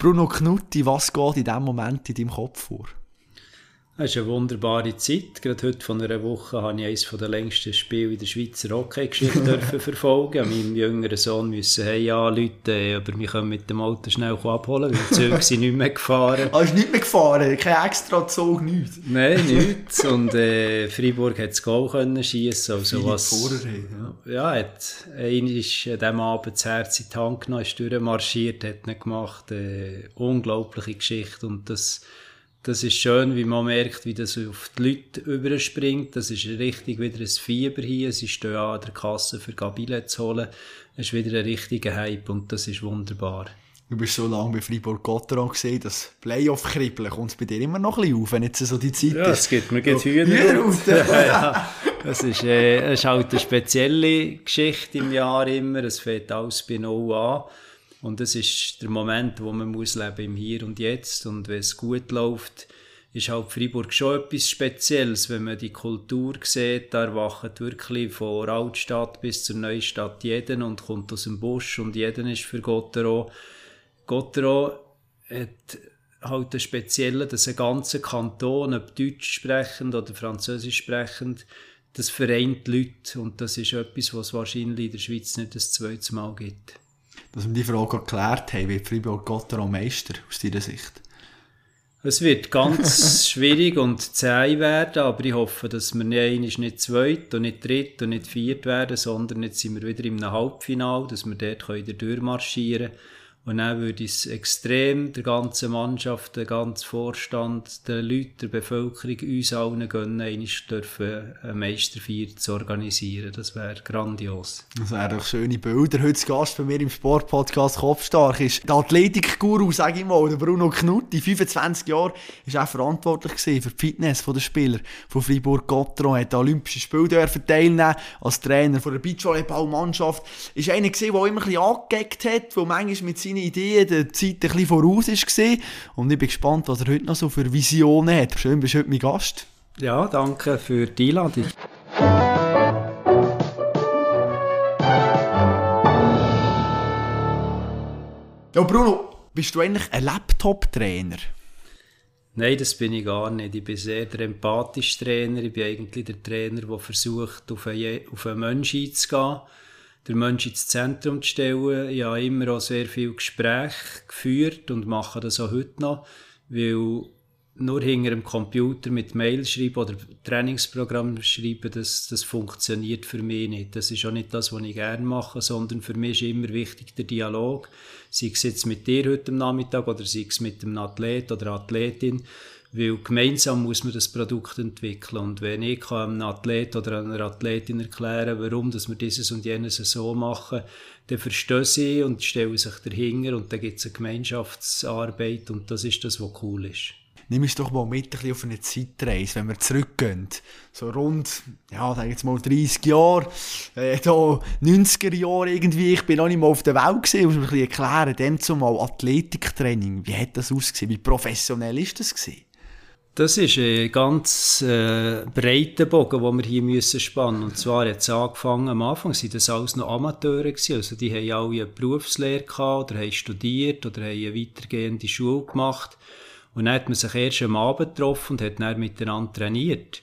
Bruno Knutti, was geht in diesem Moment in deinem Kopf vor? Es ist eine wunderbare Zeit. Gerade heute von einer Woche habe ich eines der längsten Spiele in der Schweizer Hockey-Geschichte verfolgen. Meinem jüngeren Sohn müssen hey anrufen, aber wir können mit dem Auto schnell abholen, weil die Züge sind nicht mehr gefahren. Ah, ist nicht mehr gefahren? Kein extra Zug, nichts? Nein, nichts. Und äh, Freiburg hat das Goal können schiessen. Also was, ja, ja, hat, einer ist an diesem Abend das Herz in die Hand genommen, ist durchmarschiert, hat nicht gemacht. Äh, unglaubliche Geschichte. Und das das ist schön, wie man merkt, wie das auf die Leute überspringt. Das ist richtig wieder ein Fieber hier. Sie stehen an der Kasse für Gabile zu holen. Es ist wieder ein richtiger Hype und das ist wunderbar. Du bist so lange bei Fribourg-Gotteron gesehen, das Playoff-Kribbeln kommt es bei dir immer noch ein bisschen auf, wenn jetzt so die Zeit ja, ist. Ja, es gibt mir geht Hühner ja, ja. Das ist, äh, das ist halt eine spezielle Geschichte im Jahr immer. Es fängt alles bei Null an. Und das ist der Moment, wo man muss leben im Hier und Jetzt. Und wenn es gut läuft, ist halt Freiburg schon etwas Spezielles, wenn man die Kultur sieht, da erwacht wirklich von Altstadt bis zur Neustadt jeden und kommt aus dem Busch und jeden ist für Gottero. Gottero hat halt das Spezielle, dass ein ganzer Kanton, ob Deutsch sprechend oder Französisch sprechend, das vereint Leute und das ist etwas, was es wahrscheinlich in der Schweiz nicht das zweite Mal gibt dass wir die Frage geklärt haben, wird Fribourg Gotteron Meister aus deiner Sicht? Es wird ganz schwierig und zäh werden, aber ich hoffe, dass wir nicht, nicht zweit und nicht dritt und nicht viert werden, sondern jetzt sind wir wieder im Halbfinale, dass wir dort durchmarschieren können und dann würde es extrem der ganzen Mannschaft, der ganzen Vorstand, den Leuten, der Bevölkerung, uns allen gönnen, einmal dürfen eine Meisterfeier zu organisieren. Das wäre grandios. Das wären doch schöne Bilder. Heute Gast bei mir im Sportpodcast Kopfstark ist der Athletikguru, sage ich mal, der Bruno Knutti. 25 Jahre ist auch verantwortlich für die Fitness der Spieler von Fribourg-Gotteron. Hat an Olympischen Spielen teilnehmen als Trainer von der Beachvolleyballmannschaft. Ist einer der immer ein bisschen angeeckt hat, der manchmal mit seinen Idee der Zeit ein bisschen voraus war. Und ich bin gespannt, was er heute noch so für Visionen hat. Schön, bist du heute mein Gast. Ja, danke für die Einladung. Ja, Bruno, bist du eigentlich ein Laptop-Trainer? Nein, das bin ich gar nicht. Ich bin sehr der empathische Trainer. Ich bin eigentlich der Trainer, der versucht, auf einen, auf einen Menschen einzugehen den Menschen ins Zentrum zu stellen. Ich habe immer auch sehr viel Gespräche geführt und mache das auch heute noch, weil nur hinter dem Computer mit Mail schreiben oder Trainingsprogramm schreiben, das, das funktioniert für mich nicht. Das ist auch nicht das, was ich gerne mache, sondern für mich ist immer wichtig der Dialog. Sei es jetzt mit dir heute Nachmittag oder sei es mit einem Athlet oder Athletin. Weil gemeinsam muss man das Produkt entwickeln. Und wenn ich einem Athlet oder einer Athletin erklären warum dass wir dieses und jenes so machen, dann verstehen sie und stellen sich dahinter und dann gibt es eine Gemeinschaftsarbeit und das ist das, was cool ist. Nimm uns doch mal mit ein auf eine Zeitreise, wenn wir zurückgehen. So rund, ja, sag jetzt mal 30 Jahre, äh, da 90er Jahre irgendwie. Ich bin noch nicht mal auf der Welt gesehen, muss mir ein bisschen erklären. Dann zumal Athletiktraining. Wie hat das ausgesehen? Wie professionell ist das gewesen? Das ist ein ganz äh, breiter Bogen, den wir hier müssen spannen Und zwar hat es angefangen, am Anfang waren das alles noch Amateure gewesen. Also die haben alle eine Berufslehre gehabt oder haben studiert oder haben eine weitergehende Schule gemacht. Und dann hat man sich erst am Abend getroffen und hat dann miteinander trainiert.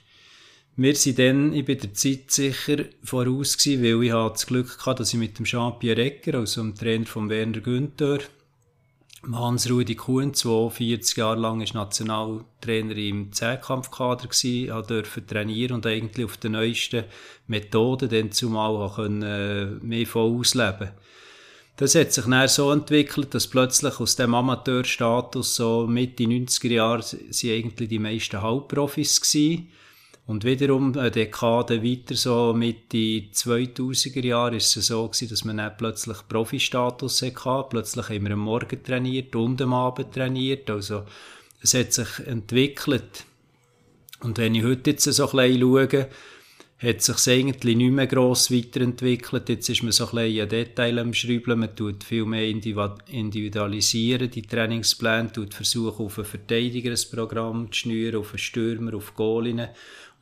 Wir sind dann, ich bin der Zeit sicher voraus gewesen, weil ich hatte das Glück hatte, dass ich mit dem Jean-Pierre Ecker, also dem Trainer von Werner Günther, Hans-Rudi Kuhn, 42 Jahre lang ist Nationaltrainer im Zehnkampfkader gsi, durfte trainieren und eigentlich auf den neuesten Methoden dann zumal können, äh, mehr voll ausleben. Das hat sich dann so entwickelt, dass plötzlich aus dem Amateurstatus so Mitte 90er Jahre sind eigentlich die meisten Halbprofis gewesen. Und wiederum eine Dekade weiter, so Mitte 2000er Jahre, ist es so gewesen, dass man dann plötzlich Profi-Status hatte. Plötzlich haben wir am Morgen trainiert und am Abend trainiert. Also, es hat sich entwickelt. Und wenn ich heute jetzt so ein bisschen schaue, hat sich eigentlich nicht mehr gross weiterentwickelt. Jetzt ist man so ein bisschen an Detail am Schrauben. Man tut viel mehr individualisieren, die Trainingspläne, tut versuchen, auf einen Verteidiger ein Programm zu schnüren, auf einen Stürmer, auf Goalinnen.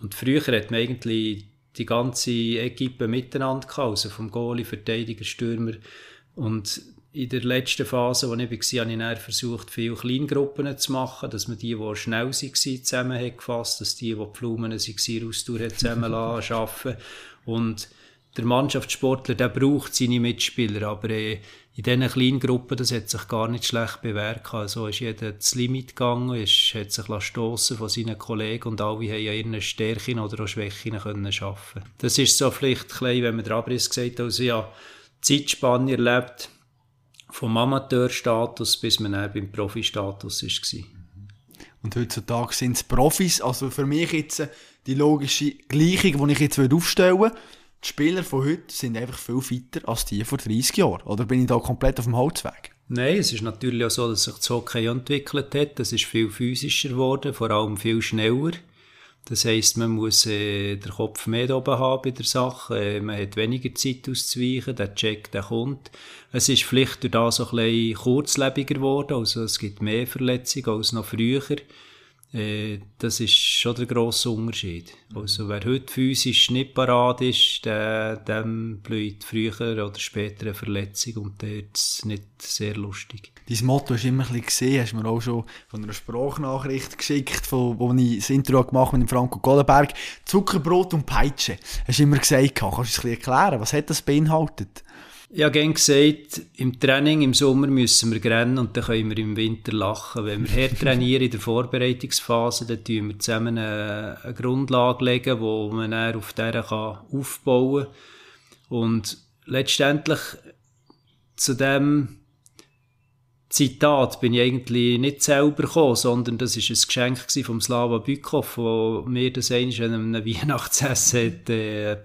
Und früher hat man eigentlich die ganze Equipe miteinander gehabt, also vom Goalie, Verteidiger, Stürmer. Und in der letzten Phase, wo ich war, habe ich dann versucht, viele Kleingruppen zu machen, dass man die, die schnell waren, zusammen hat gefasst, dass die, die Pflumen waren, Ausdauer zusammen arbeiten Und der Mannschaftssportler, der braucht seine Mitspieler, aber äh, in diesen kleinen Gruppen, das hat sich gar nicht schlecht bewährt. Also ist jeder das Limit gegangen, ist, hat sich stossen von seinen Kollegen und alle haben ja ihre Stärken oder auch Schwächen können schaffen. Das ist so vielleicht klein, wenn man der Abriss gesagt hat, also ja, Zeitspanne erlebt, vom Amateurstatus bis man dann beim Profistatus war. Und heutzutage sind es Profis, also für mich jetzt die logische Gleichung, die ich jetzt aufstellen würde, die Spieler von heute sind einfach viel fitter als die vor 30 Jahren. Oder bin ich da komplett auf dem Holzweg? Nein, es ist natürlich auch so, dass sich das Hockey entwickelt hat. Es ist viel physischer geworden, vor allem viel schneller. Das heisst, man muss äh, den Kopf mehr oben haben bei der Sache. Äh, man hat weniger Zeit auszuweichen. Der Check, der kommt. Es ist vielleicht durch das so ein bisschen kurzlebiger geworden. Also es gibt mehr Verletzungen als noch früher. Äh, das ist schon der grosse Unterschied. Also wer heute physisch nicht parat ist, der, dem blüht früher oder später eine Verletzung und der ist nicht sehr lustig. Dein Motto ist immer ein bisschen gesehen, hast du mir auch schon von einer Sprachnachricht geschickt, von, wo ich das Intro gemacht mit dem Franco Gollenberg. Zuckerbrot und Peitsche. Hast du immer gesagt, kannst du es ein bisschen erklären? Was hat das beinhaltet? Habe gerne gesagt, im Training im Sommer müssen wir rennen und dann können wir im Winter lachen. Wenn wir hart trainieren in der Vorbereitungsphase, dann tun wir zusammen eine, eine Grundlage legen, wo man dann auf der kann aufbauen. Und letztendlich zu dem Zitat bin ich eigentlich nicht selber gekommen, sondern das ist ein Geschenk vom Slava Bykov, wo mir das einmal an einem Weihnachtsessen hat, äh,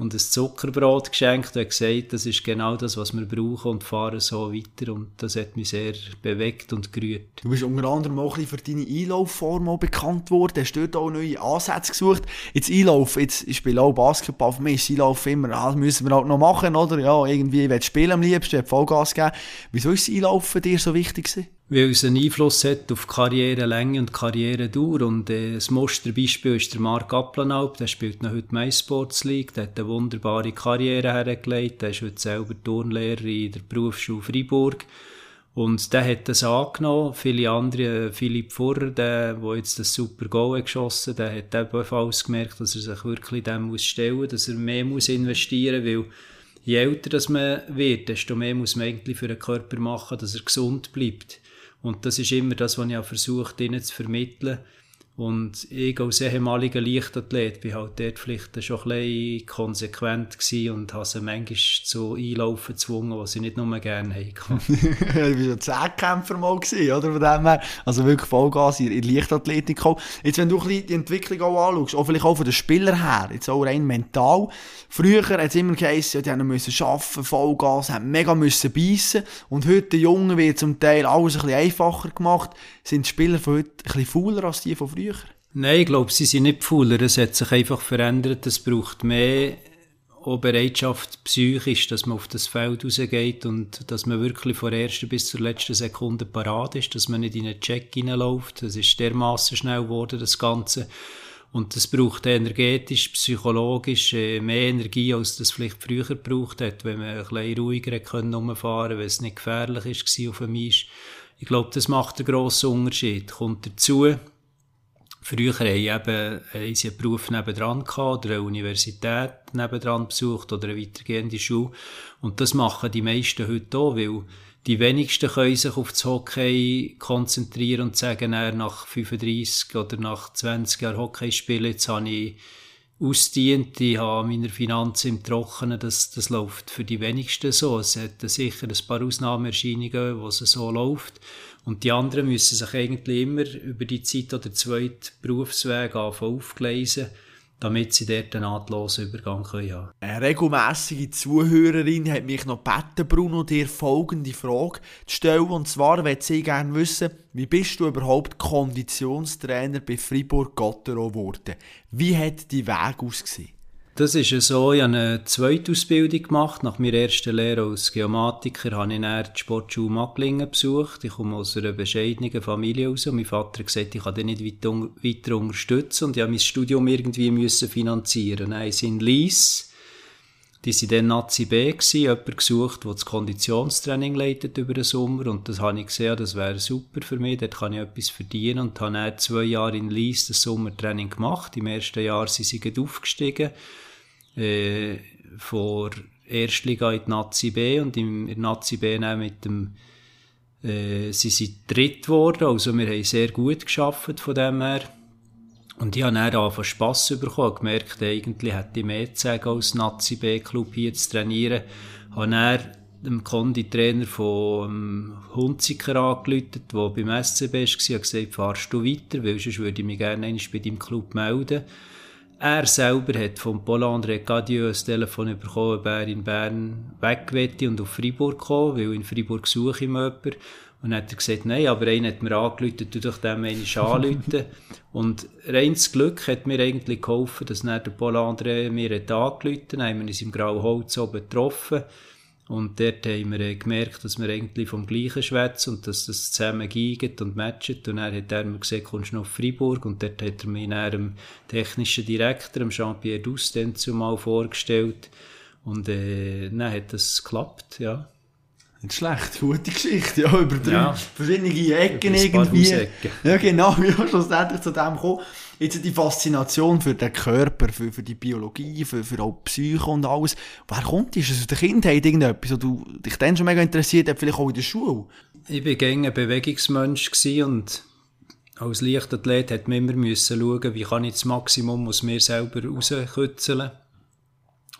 und ein Zuckerbrot geschenkt und gesagt, das ist genau das, was wir brauchen und fahren so weiter. Und das hat mich sehr bewegt und gerührt. Du bist unter anderem auch ein für deine Einlaufform bekannt worden, hast dort auch neue Ansätze gesucht. Jetzt Einlauf, jetzt, ich spiele auch Basketball, für mich ist Einlauf immer, ah, das müssen wir halt noch machen, oder? Ja, irgendwie, ich will spielen am liebsten, Vollgas geben. Wieso ist das Einlaufen dir so wichtig gewesen? Weil es einen Einfluss hat auf Karrierelänge und Karrieredauer. Und äh, das Musterbeispiel ist der Marc Applenalp, der spielt noch heute MySports League, der hat eine wunderbare Karriere hergelegt, der ist heute selber Turnlehrer in der Berufsschule Freiburg. Und der hat das angenommen. Viele andere, Philipp Furrer, der, der jetzt das super Goal geschossen hat, der hat ebenfalls gemerkt, dass er sich wirklich dem muss stellen, dass er mehr muss investieren muss, weil je älter das man wird, desto mehr muss man eigentlich für den Körper machen, dass er gesund bleibt. Und das ist immer das, was ich auch versucht, ihnen zu vermitteln. Und ich als ehemaliger Leichtathlet bin halt dort vielleicht schon ein konsequent und habe sie manchmal zu Einlaufen gezwungen, was sie nicht nur gerne haben. du bist ein Zehnkämpfer mal oder? Von dem her. Also wirklich Vollgas in, in Leichtathletik. Jetzt, wenn du die Entwicklung auch anschaust, auch vielleicht auch von den Spielern her, jetzt auch rein mental. Früher hat es immer geheißen, ja, die müssen arbeiten, Vollgas, haben mega müssen beißen. Und heute, die Jungen, wird zum Teil alles ein bisschen einfacher gemacht. Sind die Spieler von heute ein bisschen fauler als die von früher? Nein, ich glaube, sie sind nicht fauler. Es hat sich einfach verändert. Es braucht mehr auch Bereitschaft psychisch, dass man auf das Feld rausgeht und dass man wirklich von der ersten bis zur letzten Sekunde parat ist, dass man nicht in einen Check hineinläuft. Das ist dermaßen schnell geworden, das Ganze. Und das braucht energetisch, psychologisch äh, mehr Energie, als das vielleicht früher gebraucht hat, wenn man ein bisschen ruhiger können rumfahren wenn es nicht gefährlich war auf dem Eis. Ich glaube, das macht einen grossen Unterschied. Kommt dazu, Früher haben sie einen Beruf nebendran gehabt, oder eine Universität nebendran besucht, oder eine weitergehende Schule. Und das machen die meisten heute auch, weil die wenigsten können sich auf das Hockey konzentrieren und sagen, nach 35 oder nach 20 Jahren Hockey spielen, jetzt habe ich ausdient, ich habe meine Finanzen im Trockenen, das, das läuft für die wenigsten so. Es hat sicher ein paar Ausnahmeerscheinungen, wo es so läuft. Und die anderen müssen sich eigentlich immer über die Zeit oder zweite Berufsweg aufgleisen, damit sie dort einen nahtlosen Übergang können haben Eine regelmässige Zuhörerin hat mich noch gebeten, Bruno, dir folgende Frage zu stellen. Und zwar möchte sie gerne wissen, wie bist du überhaupt Konditionstrainer bei Fribourg-Gottero geworden? Wie hat dein Weg ausgesehen? Das ist so, ich habe eine zweite Ausbildung gemacht. Nach meiner ersten Lehre als Geomatiker habe ich dann die Sportschule Macklingen besucht. Ich komme aus einer bescheidenen Familie raus und mein Vater hat gesagt, ich kann den nicht weiter, unterstützen und ich habe mein Studium irgendwie müssen finanzieren. Dann in Lies die waren dann Nazi B, gewesen, jemand gesucht, der das Konditionstraining leitet über den Sommer. Und das habe ich gesehen, das wäre super für mich, dort kann ich etwas verdienen. Und habe dann zwei Jahre in Lies das Sommertraining gemacht. Im ersten Jahr sind sie aufgestiegen, äh, vor Erstliga in die Nazi B. Und in der Nazi B dann mit dem äh, sie sind dritt geworden, also wir haben sehr gut geschafft von dem her. Und ich habe dann angefangen Spass bekommen, gemerkt, eigentlich hätte ich mehr zu sagen, als Nazi-B-Club hier zu trainieren. Ich Habe dann dem Konditrainer von Hunziker angerufen, der beim SCB war, und gesagt, fahrst du weiter, weil sonst würde ich mich gerne einmal bei deinem Club melden. Er selber hat von Paul-André Cadieux ein Telefon bekommen, ob er in Bern weg und auf Freiburg kommen, weil in Freiburg suche ich jemanden. Und dann hat er gesagt, nein, aber einer hat mir angerufen, du doch dem einen anrufen. und reines Glück hat mir eigentlich geholfen, dass dann der Paul André mir hat angerufen hat, haben wir uns im Grauen Holz oben getroffen. Und dort haben wir gemerkt, dass wir eigentlich vom Gleichen schwätzen und dass das zusammen geht und matcht. Und dann hat er mir gesagt, kommst du noch auf Freiburg? Und dort hat er mich dann dem technischen Direktor, dem Jean-Pierre Dusten, zumal vorgestellt. Und äh, dann hat das geklappt, ja. Nicht schlecht, gute Geschichte, ja, über drei ja. verschiedene Ecken irgendwie. Ja, genau, ja, schlussendlich zu dem kommen. Jetzt die Faszination für den Körper, für, für die Biologie, für, für auch Psyche und alles. Woher kommt das? Also, der Kindheit irgendetwas, du dich dann schon mega interessiert hat, vielleicht auch in der Schule? Ich war gerne ein Bewegungsmensch und als Leichtathlet hat man immer müssen schauen, wie kann ich das Maximum aus mir selber rauskützeln.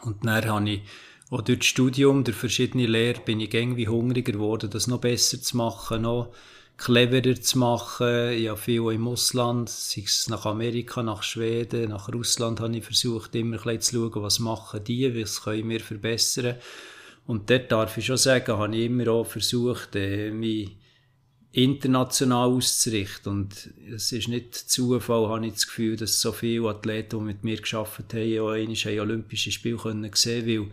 Und dann habe ich auch durch das Studium, durch verschiedene Lehren, bin ich irgendwie hungriger geworden, das noch besser zu machen, noch cleverer zu machen. Ich habe viel im Ausland, sei es nach Amerika, nach Schweden, nach Russland, habe ich versucht, immer ein zu schauen, was machen die, was können wir verbessern. Und dort darf ich schon sagen, habe ich immer auch versucht, äh, mich international auszurichten. Und es ist nicht Zufall, habe ich das Gefühl, dass so viele Athleten, die mit mir gearbeitet haben, auch einmal Olympische Spiele sehen können, weil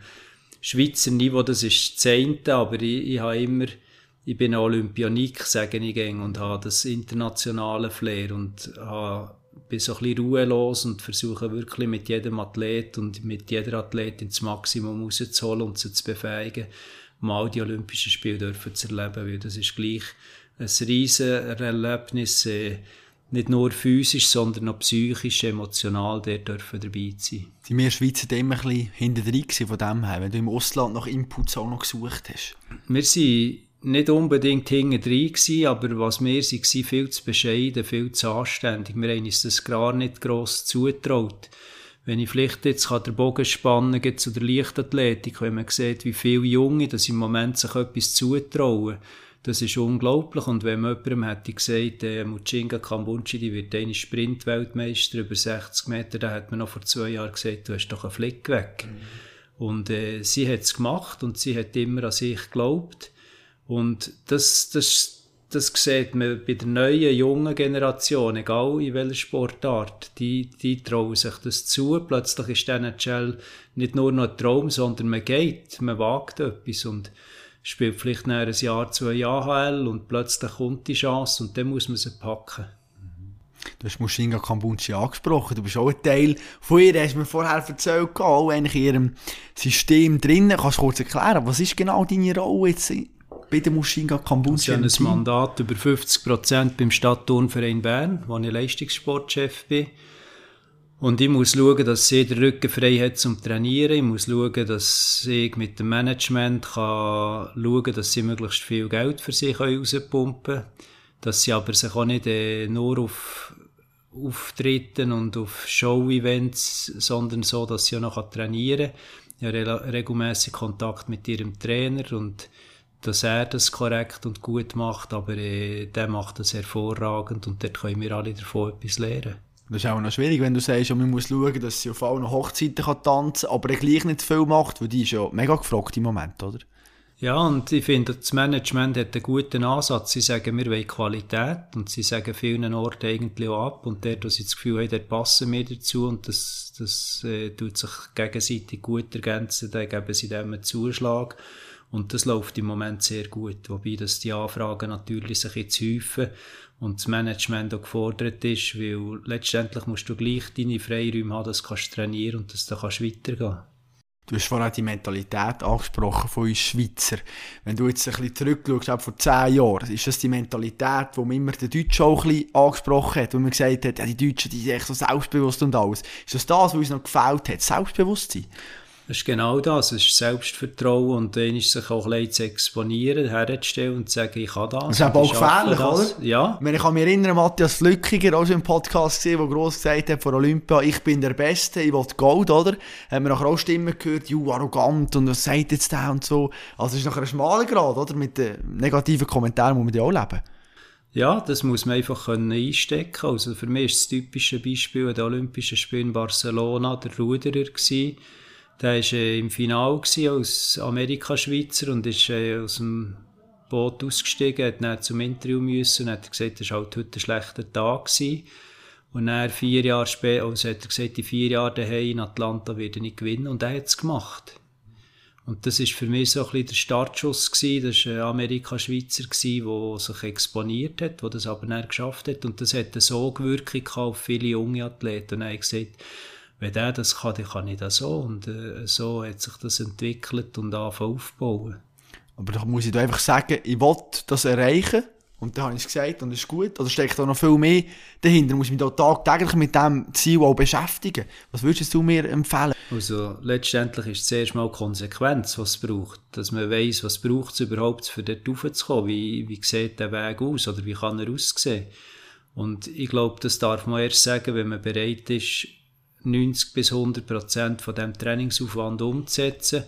Schweizer Niveau, das ist das eine, aber ich, ich habe immer, ich bin Olympionik, sage ich gerne, und habe das internationale Flair und habe, bin so ein bisschen ruhelos und versuche wirklich mit jedem Athlet und mit jeder Athletin das Maximum rauszuholen und sie zu befähigen, mal die Olympischen Spiele dürfen zu erleben, weil das ist gleich ein riesen Erlebnis, äh, nicht nur physisch, sondern auch psychisch, emotional dort dürfen dabei sein. Die wir Schweizer waren immer ein bisschen hinter von dem her, wenn du im Ausland nach Inputs auch noch gesucht hast. Wir waren nicht unbedingt hinten drin, aber was wir waren, viel zu bescheiden, viel zu anständig. Wir haben uns das gar nicht gross zutraut. Wenn ich vielleicht jetzt den Bogen spannen kann zu der Leichtathletik, wenn man sieht, wie viele Junge das im Moment sich etwas zutrauen, das ist unglaublich. Und wenn man jemandem hätte gesagt, äh, Muchinga Kambunchi, die wird eine Sprint-Weltmeister über 60 Meter, dann hat man noch vor zwei Jahren gesagt, du hast doch einen Flick weg. Mhm. Und äh, sie hat es gemacht und sie hat immer an sich geglaubt. Und das, das, das sieht man bei der neuen, jungen Generation, egal in welcher Sportart, die, die trauen sich das zu. Plötzlich ist dann nicht nur noch ein Traum, sondern man geht, man wagt etwas. Und spielt vielleicht nach ein Jahr, zwei Jahre AHL und plötzlich kommt die Chance und dann muss man sie packen. Du hast Mushinga Kambunchi angesprochen, du bist auch ein Teil von ihr, hast mir vorher erzählt, auch in ihrem System drinnen. Kannst du kurz erklären, was ist genau deine Rolle jetzt bei der Mushinga Kambunchi? Ich habe ein Mandat über 50% beim Stadtturnverein Bern, wo ich Leistungssportchef bin. Und ich muss schauen, dass sie den Rücken frei hat zum Trainieren. Ich muss schauen, dass ich mit dem Management kann schauen, dass sie möglichst viel Geld für sich rauspumpen können. Dass sie aber sich auch nicht äh, nur auf Auftritten und auf Show-Events, sondern so, dass sie auch noch trainieren kann. Ich habe regelmäßig Kontakt mit ihrem Trainer und dass er das korrekt und gut macht, aber äh, der macht das hervorragend und dort können wir alle davon etwas lernen. Das ist auch noch schwierig, wenn du sagst, man muss schauen, dass sie auf allen Hochzeiten kann tanzen kann, aber er gleich nicht viel macht, weil die ist ja mega gefragt im Moment, oder? Ja, und ich finde, das Management hat einen guten Ansatz. Sie sagen, wir wollen Qualität und sie sagen vielen Orten eigentlich auch ab und dort, wo sie das Gefühl haben, dort passen wir dazu und das, das äh, tut sich gegenseitig gut ergänzen, dann geben sie dem einen Zuschlag. Und das läuft im Moment sehr gut, wobei dass die Anfragen natürlich sich jetzt häufen und das Management auch gefordert ist, weil letztendlich musst du gleich deine Freiräume haben, dass du kannst trainieren und dass du kannst weitergehen Du hast vorhin die Mentalität angesprochen von uns Schweizer. Wenn du jetzt ein bisschen zurückschaust, auch vor zehn Jahren, ist das die Mentalität, die man immer den Deutschen auch ein bisschen angesprochen hat, wo man gesagt hat, ja, die Deutschen, die sind echt so selbstbewusst und alles. Ist das das, was uns noch gefällt hat? Selbstbewusstsein? Das ist genau das. Es ist Selbstvertrauen und dann ist sich auch ein zu exponieren, herzustellen und zu sagen, ich kann das. Das ist aber auch gefährlich, oder? Ja. Ich kann mich erinnern, Matthias Flückiger, auch schon im Podcast gesehen, der gross gesagt hat vor Olympia, ich bin der Beste, ich will Gold, oder? Haben wir nachher auch Stimmen gehört, ju, arrogant und was sagt jetzt der und so. Also es ist nachher ein schmaler Grad, oder? Mit den negativen Kommentaren muss man ja auch leben. Ja, das muss man einfach können einstecken. Also für mich ist das typische Beispiel an den Olympischen Spielen in Barcelona der Ruderer gewesen der war äh, im Finale als Amerika-Schweizer und ist äh, aus dem Boot ausgestiegen, hat dann zum Interview müssen und hat gesagt, es war halt heute ein schlechter Tag. Gewesen. Und dann vier Jahre später, also hat er gesagt, in vier Jahren daheim in Atlanta werde ich gewinnen und er hat es gemacht. Und das ist für mich so ein bisschen der Startschuss gewesen. Das war ein Amerika-Schweizer der sich exponiert hat, der das aber nicht geschafft hat. Und das hat eine Sogwirkung auf viele junge Athleten. Und er hat gesagt, wenn der das kann, dann kann ich das so. Und äh, so hat sich das entwickelt und angefangen aufbauen. Aber da muss ich da einfach sagen, ich will das erreichen. Und dann habe ich es gesagt und es ist gut. Oder steckt da noch viel mehr dahinter? Muss ich mich da tagtäglich mit diesem Ziel auch beschäftigen? Was würdest du mir empfehlen? Also letztendlich ist es zuerst mal Konsequenz, was es braucht. Dass man weiss, was braucht es überhaupt, für dort raufzukommen. Wie, wie sieht der Weg aus oder wie kann er aussehen? Und ich glaube, das darf man erst sagen, wenn man bereit ist, 90 bis 100 Prozent von dem Trainingsaufwand umzusetzen.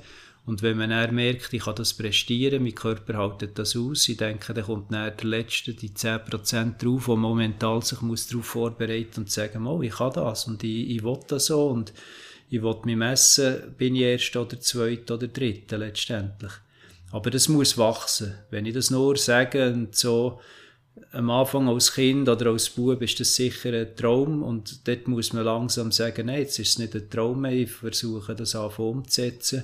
Und wenn man dann merkt, ich kann das prestieren, mein Körper haltet das aus, ich denke, dann kommt dann der Letzte, die 10 Prozent drauf, wo momentan sich muss darauf vorbereiten und sagen, oh, ich kann das und ich, ich will das so und ich will mich messen, bin ich Erster oder Zweiter oder Dritter letztendlich. Aber das muss wachsen. Wenn ich das nur sage und so, am Anfang als Kind oder als Bub ist das sicher ein Traum und dort muss man langsam sagen, nein, jetzt ist es nicht ein Traum mehr, ich versuche das einfach umzusetzen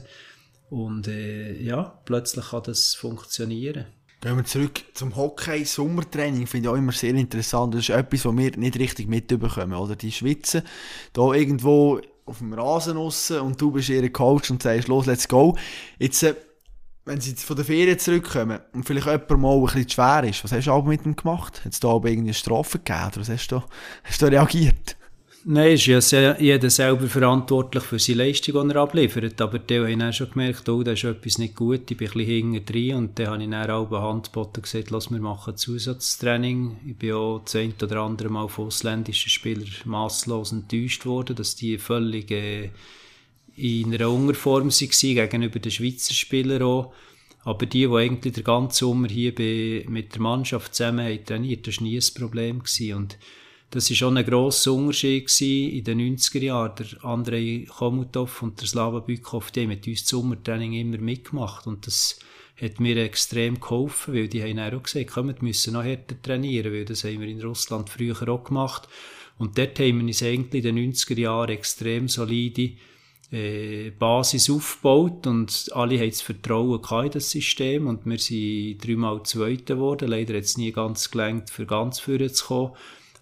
und äh, ja, plötzlich kann das funktionieren. Gehen wir zurück zum Hockey. Sommertraining finde ich auch immer sehr interessant. Das ist etwas, was wir nicht richtig mitbekommen. Oder die schwitzen da irgendwo auf dem Rasen raus und du bist ihr Coach und sagst, los, let's go. Jetzt äh, wenn sie von der Ferien zurückkommen und vielleicht jemand mal ein bisschen schwer ist, was hast du aber mit ihm gemacht? Hat es da aber irgendwie eine Strafe gegeben oder was hast du, hast du reagiert? Nein, ist ja sehr, jeder selber verantwortlich für seine Leistung, die er abliefert. Aber die haben dann schon gemerkt, oh, da ist etwas nicht gut, ich bin ein bisschen hinten drin. Und dann habe ich dann auch Handboten gesagt, lass mir machen Zusatztraining. Ich bin auch das ein oder andere Mal von ausländischen Spielern masslos enttäuscht worden, dass die völlig... Äh, in einer Unterform waren gegenüber den Schweizer Spielern auch. Aber die, die eigentlich den ganzen Sommer hier bei, mit der Mannschaft zusammen haben trainiert, das war nie ein Problem. Gewesen. Und das war schon ein grosser Unterschied in den 90er Jahren. Der Andrei Komutov und der Slava Bykov, die haben mit uns das Sommertraining immer mitgemacht. Und das hat mir extrem geholfen, weil die haben auch gesagt, komm, wir müssen noch härter trainieren, weil das haben wir in Russland früher auch gemacht. Und dort haben wir uns eigentlich in den 90er Jahren extrem solide äh, Basis aufgebaut und alle haben das Vertrauen in das System und wir sind dreimal Zweiter geworden. Leider hat es nie ganz gelangt, für ganz vorne zu kommen.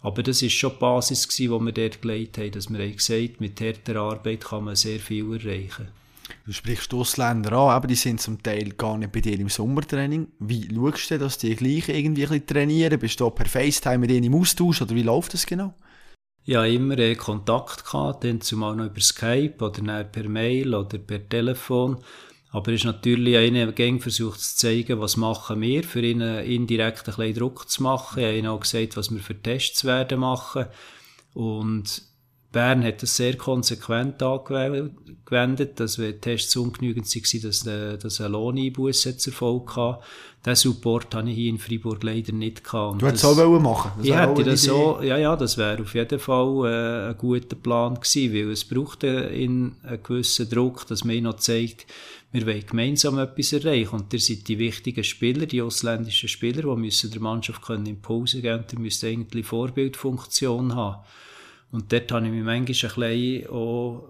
Aber das ist schon die Basis die wir dort gelegt haben, dass wir haben gesagt, mit härter Arbeit kann man sehr viel erreichen. Du sprichst Ausländer an, aber die sind zum Teil gar nicht bei dir im Sommertraining. Wie schaust du, dass die gleich irgendwie ein bisschen trainieren? Bist du per FaceTime mit ihnen im Austausch oder wie läuft das genau? Ja immer äh, Kontakt gehabt, dann zumal noch über Skype oder dann per Mail oder per Telefon. Aber es ist natürlich einer Gang versucht zu zeigen, was machen wir, für ihn indirekt ein bisschen Druck zu machen. Ich habe ihnen auch gesagt, was wir für Tests werden machen. Und Bern hat das sehr konsequent angewendet, dass wenn die Tests ungenügend waren, dass, äh, dass ein Lohneinbuss Erfolg hatte. Diesen Support hatte ich hier in Freiburg leider nicht gehabt. du hättest es auch machen das Ich hätte das so, ja, ja, das wäre auf jeden Fall äh, ein guter Plan gewesen, weil es braucht einen, einen gewissen Druck, dass man noch zeigt, wir wollen gemeinsam etwas erreichen. Und ihr seid die wichtigen Spieler, die ausländischen Spieler, die müssen der Mannschaft können Impulse geben und ihr müsst eigentlich Vorbildfunktion haben. Und dort habe ich mich manchmal ein bisschen auch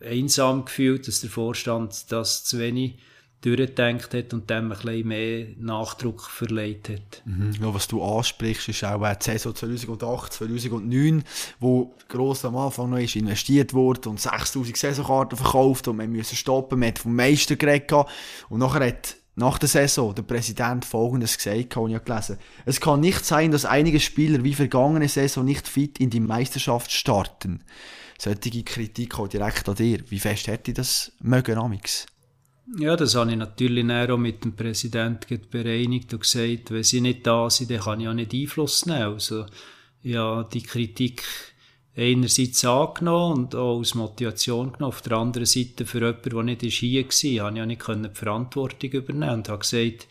einsam gefühlt, dass der Vorstand das zu wenig durchgedacht hat und dem ein bisschen mehr Nachdruck verleiht hat. Mhm. Ja, was du ansprichst, ist auch die Saison 2008, 2009, wo gross am Anfang noch ist investiert wurde und 6000 Saisonkarten verkauft und man musste stoppen, man hat vom Meister geredet und nachher hat nach der Saison der Präsident folgendes gesagt, habe ich gelesen. Es kann nicht sein, dass einige Spieler wie vergangene Saison nicht fit in die Meisterschaft starten. Solche Kritik auch direkt an dir. Wie fest hätte ich das mögen, Amix? Ja, das habe ich natürlich auch mit dem Präsidenten bereinigt und gesagt, wenn sie nicht da sind, dann kann ich auch nicht Einfluss nehmen. Also, ja, die Kritik einerseits angenommen und auch als Motivation genommen. Auf der anderen Seite für jemanden, der nicht hier war, konnte ich nicht die Verantwortung übernehmen und habe gesagt,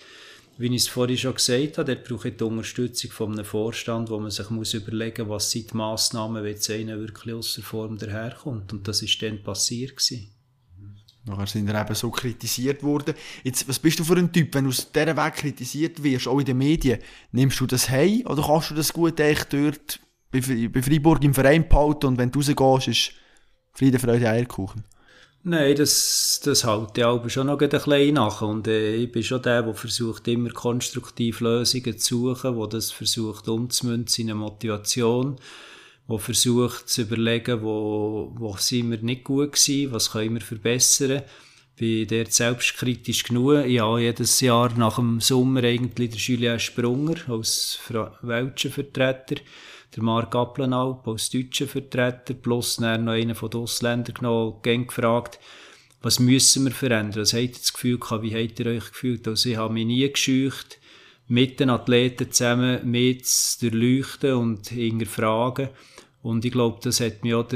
wie ich es vorhin schon gesagt habe, dort brauche ich die Unterstützung von einem Vorstand, wo man sich muss überlegen muss, was sind die Massnahmen, wenn jetzt einer wirklich aus der Form daherkommt. Und das ist dann passiert gewesen. Nachher sind er eben so kritisiert worden. Jetzt, was bist du für ein Typ, wenn du aus dieser Weg kritisiert wirst, auch in den Medien? Nimmst du das heim oder kannst du das gut echt dort bei, Freiburg im Verein behalten und wenn du rausgehst, ist Friede, Freude, Eierkuchen? Nein, das, das halte ich schon noch ein bisschen nach. Und äh, ich bin schon der, der versucht, immer konstruktiv Lösungen zu suchen, der das versucht umzumünzen in eine Motivation der versucht zu überlegen, wo, wo sind wir nicht gut gewesen, was können wir verbessern. Bin dort selbstkritisch genug. Ich habe jedes Jahr nach dem Sommer eigentlich den Julien Sprunger als welschen Vertreter, der Marc Applenalp als deutschen Vertreter, plus noch einen von den Ausländern genommen, gefragt, was müssen wir verändern? Was habt ihr das Gefühl gehabt? Wie habt ihr euch gefühlt? Also ich habe mich nie gescheucht, mit den Athleten zusammen mit zu durchleuchten und hinterfragen. Und ich glaube, das hat mich auch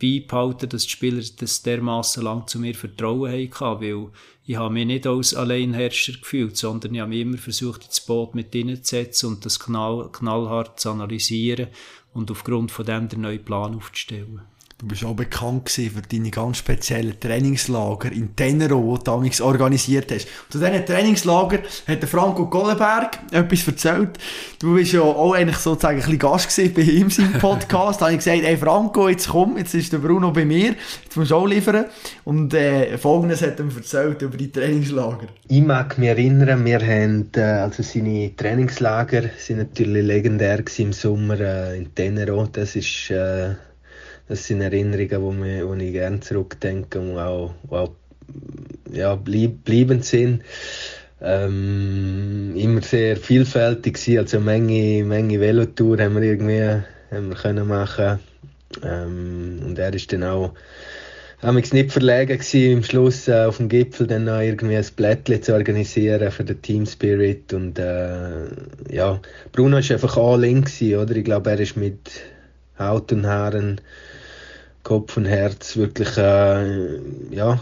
beibehalten, dass die Spieler das dermaßen lang zu mir Vertrauen hatten, weil ich habe mich nicht als Alleinherrscher gefühlt, sondern ich habe mich immer versucht, ins Boot mit ihnen zu setzen und das knall, knallhart zu analysieren und aufgrund von dem den neuen Plan aufzustellen. Du bist auch bekannt für deine ganz speziellen Trainingslager in Tenero, die du damals organisiert hast. zu diesen Trainingslager hat der Franco Gollenberg etwas erzählt. Du bist ja auch eigentlich sozusagen ein bisschen Gast bei ihm im Podcast. da habe ich gesagt, hey Franco, jetzt komm, jetzt ist der Bruno bei mir, jetzt musst du auch liefern. Und äh, Folgendes hat er erzählt über die Trainingslager. Ich mag mich erinnern, wir haben, äh, also seine Trainingslager sind natürlich legendär im Sommer äh, in Tenero. Das ist... Äh, das sind Erinnerungen, wo, mir, wo ich gerne zurückdenke und auch, auch ja, bleib, bleibend sind. Ähm, immer sehr vielfältig gewesen, also Menge, Menge Velotour haben wir irgendwie haben wir können machen ähm, und er ist dann auch haben nicht verlegen gewesen, im Schluss äh, auf dem Gipfel dann noch irgendwie ein Blättchen zu organisieren für den Team Spirit und äh, ja, Bruno ist einfach all in gewesen, oder? Ich glaube, er ist mit Haut und Haaren Kopf und Herz wirklich, äh, ja,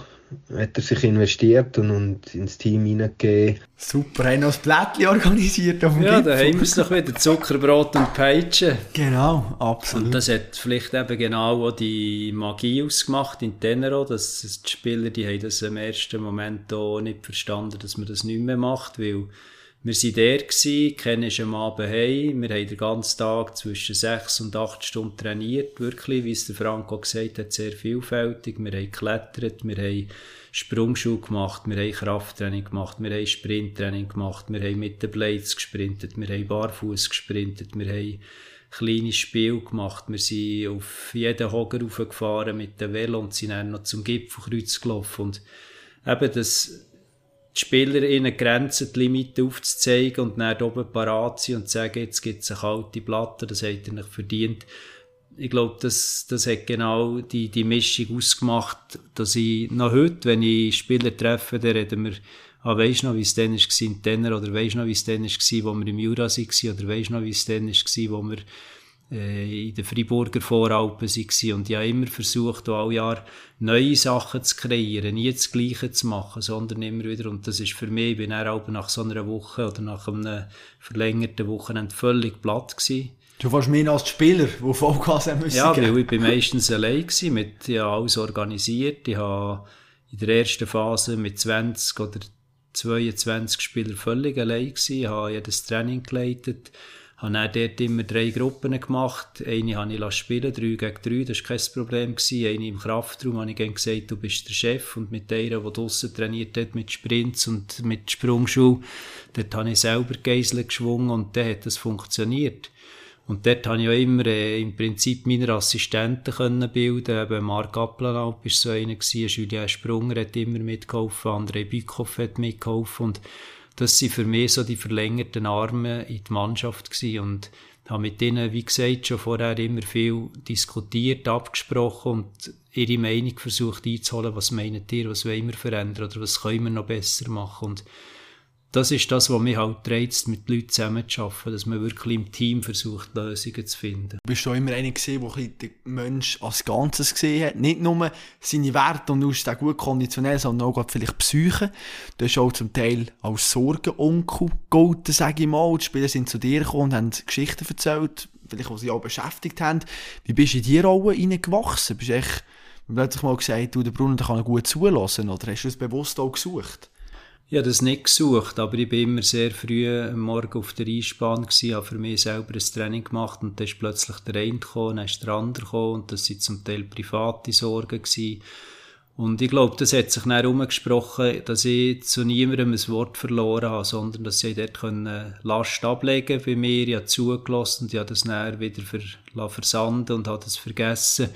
hat er sich investiert und, und ins Team hineingegeben. Super, haben noch das Blättchen organisiert auf dem Ja, Gipfel. da haben wir es noch wieder, Zuckerbrot und Peitsche. Genau, absolut. Und das hat vielleicht eben genau auch die Magie ausgemacht in Tenero, dass die Spieler, die haben das im ersten Moment auch nicht verstanden, dass man das nicht mehr macht, weil wir waren der, Ken ist am Abend. Wir haben den ganzen Tag zwischen sechs und acht Stunden trainiert. Wirklich, wie es der Franco gesagt hat, sehr vielfältig. Wir haben geklettert, wir haben Sprungschuh gemacht, wir haben Krafttraining gemacht, wir haben Sprinttraining gemacht, wir haben mit den Blades gesprintet, wir haben barfuß gesprintet, wir haben kleines Spiel gemacht. Wir sind auf jeden Hoger raufgefahren mit dem Velo und sind dann noch zum Gipfelkreuz gelaufen. Und eben das, die Spieler ihnen Grenzen, die Limiten aufzuzeigen und dann oben parat sind und sagen, jetzt gibt es eine kalte Platte, das hat er nicht verdient. Ich glaube, das, das hat genau die, die Mischung ausgemacht, dass ich noch heute, wenn ich Spieler treffe, dann reden wir, ah, weisst noch, wie es dann war in Tenner, oder weisst noch, wie es dann war, wo wir im Jura waren, oder weisst noch, wie es dann war, wo wir in den Freiburger Voralpen waren. Und ich habe immer versucht, alle Jahre neue Sachen zu kreieren, nie das Gleiche zu machen, sondern immer wieder, und das ist für mich, ich bin auch nach so einer Woche oder nach einem verlängerten Wochenende völlig platt gewesen. Du warst mehr als Spieler, die Vollgas haben müssen. Ja, weil ich bin meistens allein gewesen, mit, ja, alles organisiert. Ich habe in der ersten Phase mit 20 oder 22 Spielern völlig allein gewesen. Ich habe jedes Training geleitet habe dann dort immer drei Gruppen gemacht. Eine habe ich spielen, drei gegen drei, das war kein Problem. Eine im Kraftraum habe ich gesagt, du bist der Chef. Und mit der, die draussen trainiert hat, mit Sprints und mit Sprungschuh, dort habe ich selber Geisel geschwungen und dann hat das funktioniert. Und dort habe ich auch immer äh, im Prinzip meine Assistenten können bilden. Eben Marc Applenalp war so einer gewesen, Julien Sprunger hat immer mitgeholfen, André Bückhoff hat mitgeholfen und das sind für mich so die verlängerten Arme in die Mannschaft gewesen. und habe mit ihnen, wie gesagt, schon vorher immer viel diskutiert, abgesprochen und ihre Meinung versucht einzuholen, was meinen ihr, was wollen wir verändern? Oder was können wir noch besser machen? Und das ist das, was mich halt reizt, mit Leuten zusammenzuarbeiten, dass man wirklich im Team versucht, Lösungen zu finden. Du bist auch immer einer gesehen, der den Mensch als Ganzes gesehen hat. Nicht nur seine Werte und Ausstände gut konditionell, sondern auch vielleicht Psyche. Du hast auch zum Teil als Sorgenonkel gegolten, sage ich mal. Die Spieler sind zu dir gekommen und haben Geschichten erzählt, vielleicht auch sie auch beschäftigt haben. Wie bist du in diese Rolle hineingewachsen? Bist du echt plötzlich mal gesagt, du, der Brunnen kann gut zulassen, oder hast du es bewusst auch gesucht? Ich habe das nicht gesucht, aber ich bin immer sehr früh am Morgen auf der Eisbahn habe für mich selber ein Training gemacht und dann ist plötzlich der eine gekommen, dann ist der andere gekommen und das sind zum Teil private Sorgen gewesen. Und ich glaube, das hat sich dann herumgesprochen, dass ich zu niemandem ein Wort verloren habe, sondern dass sie dort können Last ablegen bei mir. Ich habe zugelassen und ich habe das dann wieder versanden und habe das vergessen.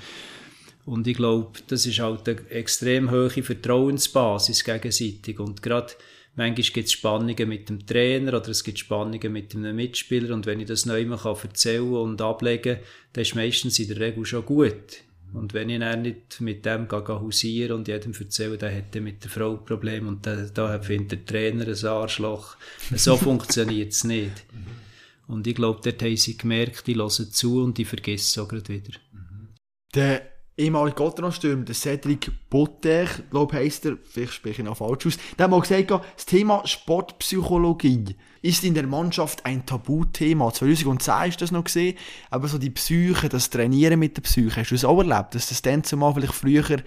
Und ich glaube, das ist halt eine extrem hohe Vertrauensbasis gegenseitig. Und gerade manchmal gibt es Spannungen mit dem Trainer oder es gibt Spannungen mit einem Mitspieler. Und wenn ich das neu kann erzählen und ablegen dann ist meistens in der Regel schon gut. Und wenn ich dann nicht mit dem hausieren und jedem erzähle, dann hat er mit der Frau ein Problem und da, findet der Trainer ein Arschloch. So funktioniert es nicht. Und ich glaube, dort haben sie gemerkt, die hören zu und die vergessen es auch gerade wieder. Der ehemalige Gotteron-Stürmer, der Cedric Botter, glaube heisst er, vielleicht spreche ich noch falsch aus, der hat mal gesagt, das Thema Sportpsychologie ist in der Mannschaft ein Tabuthema. 2010 ist das noch gesehen, aber so die Psyche, das Trainieren mit der Psyche, hast du das auch erlebt, dass das dann zumal vielleicht früher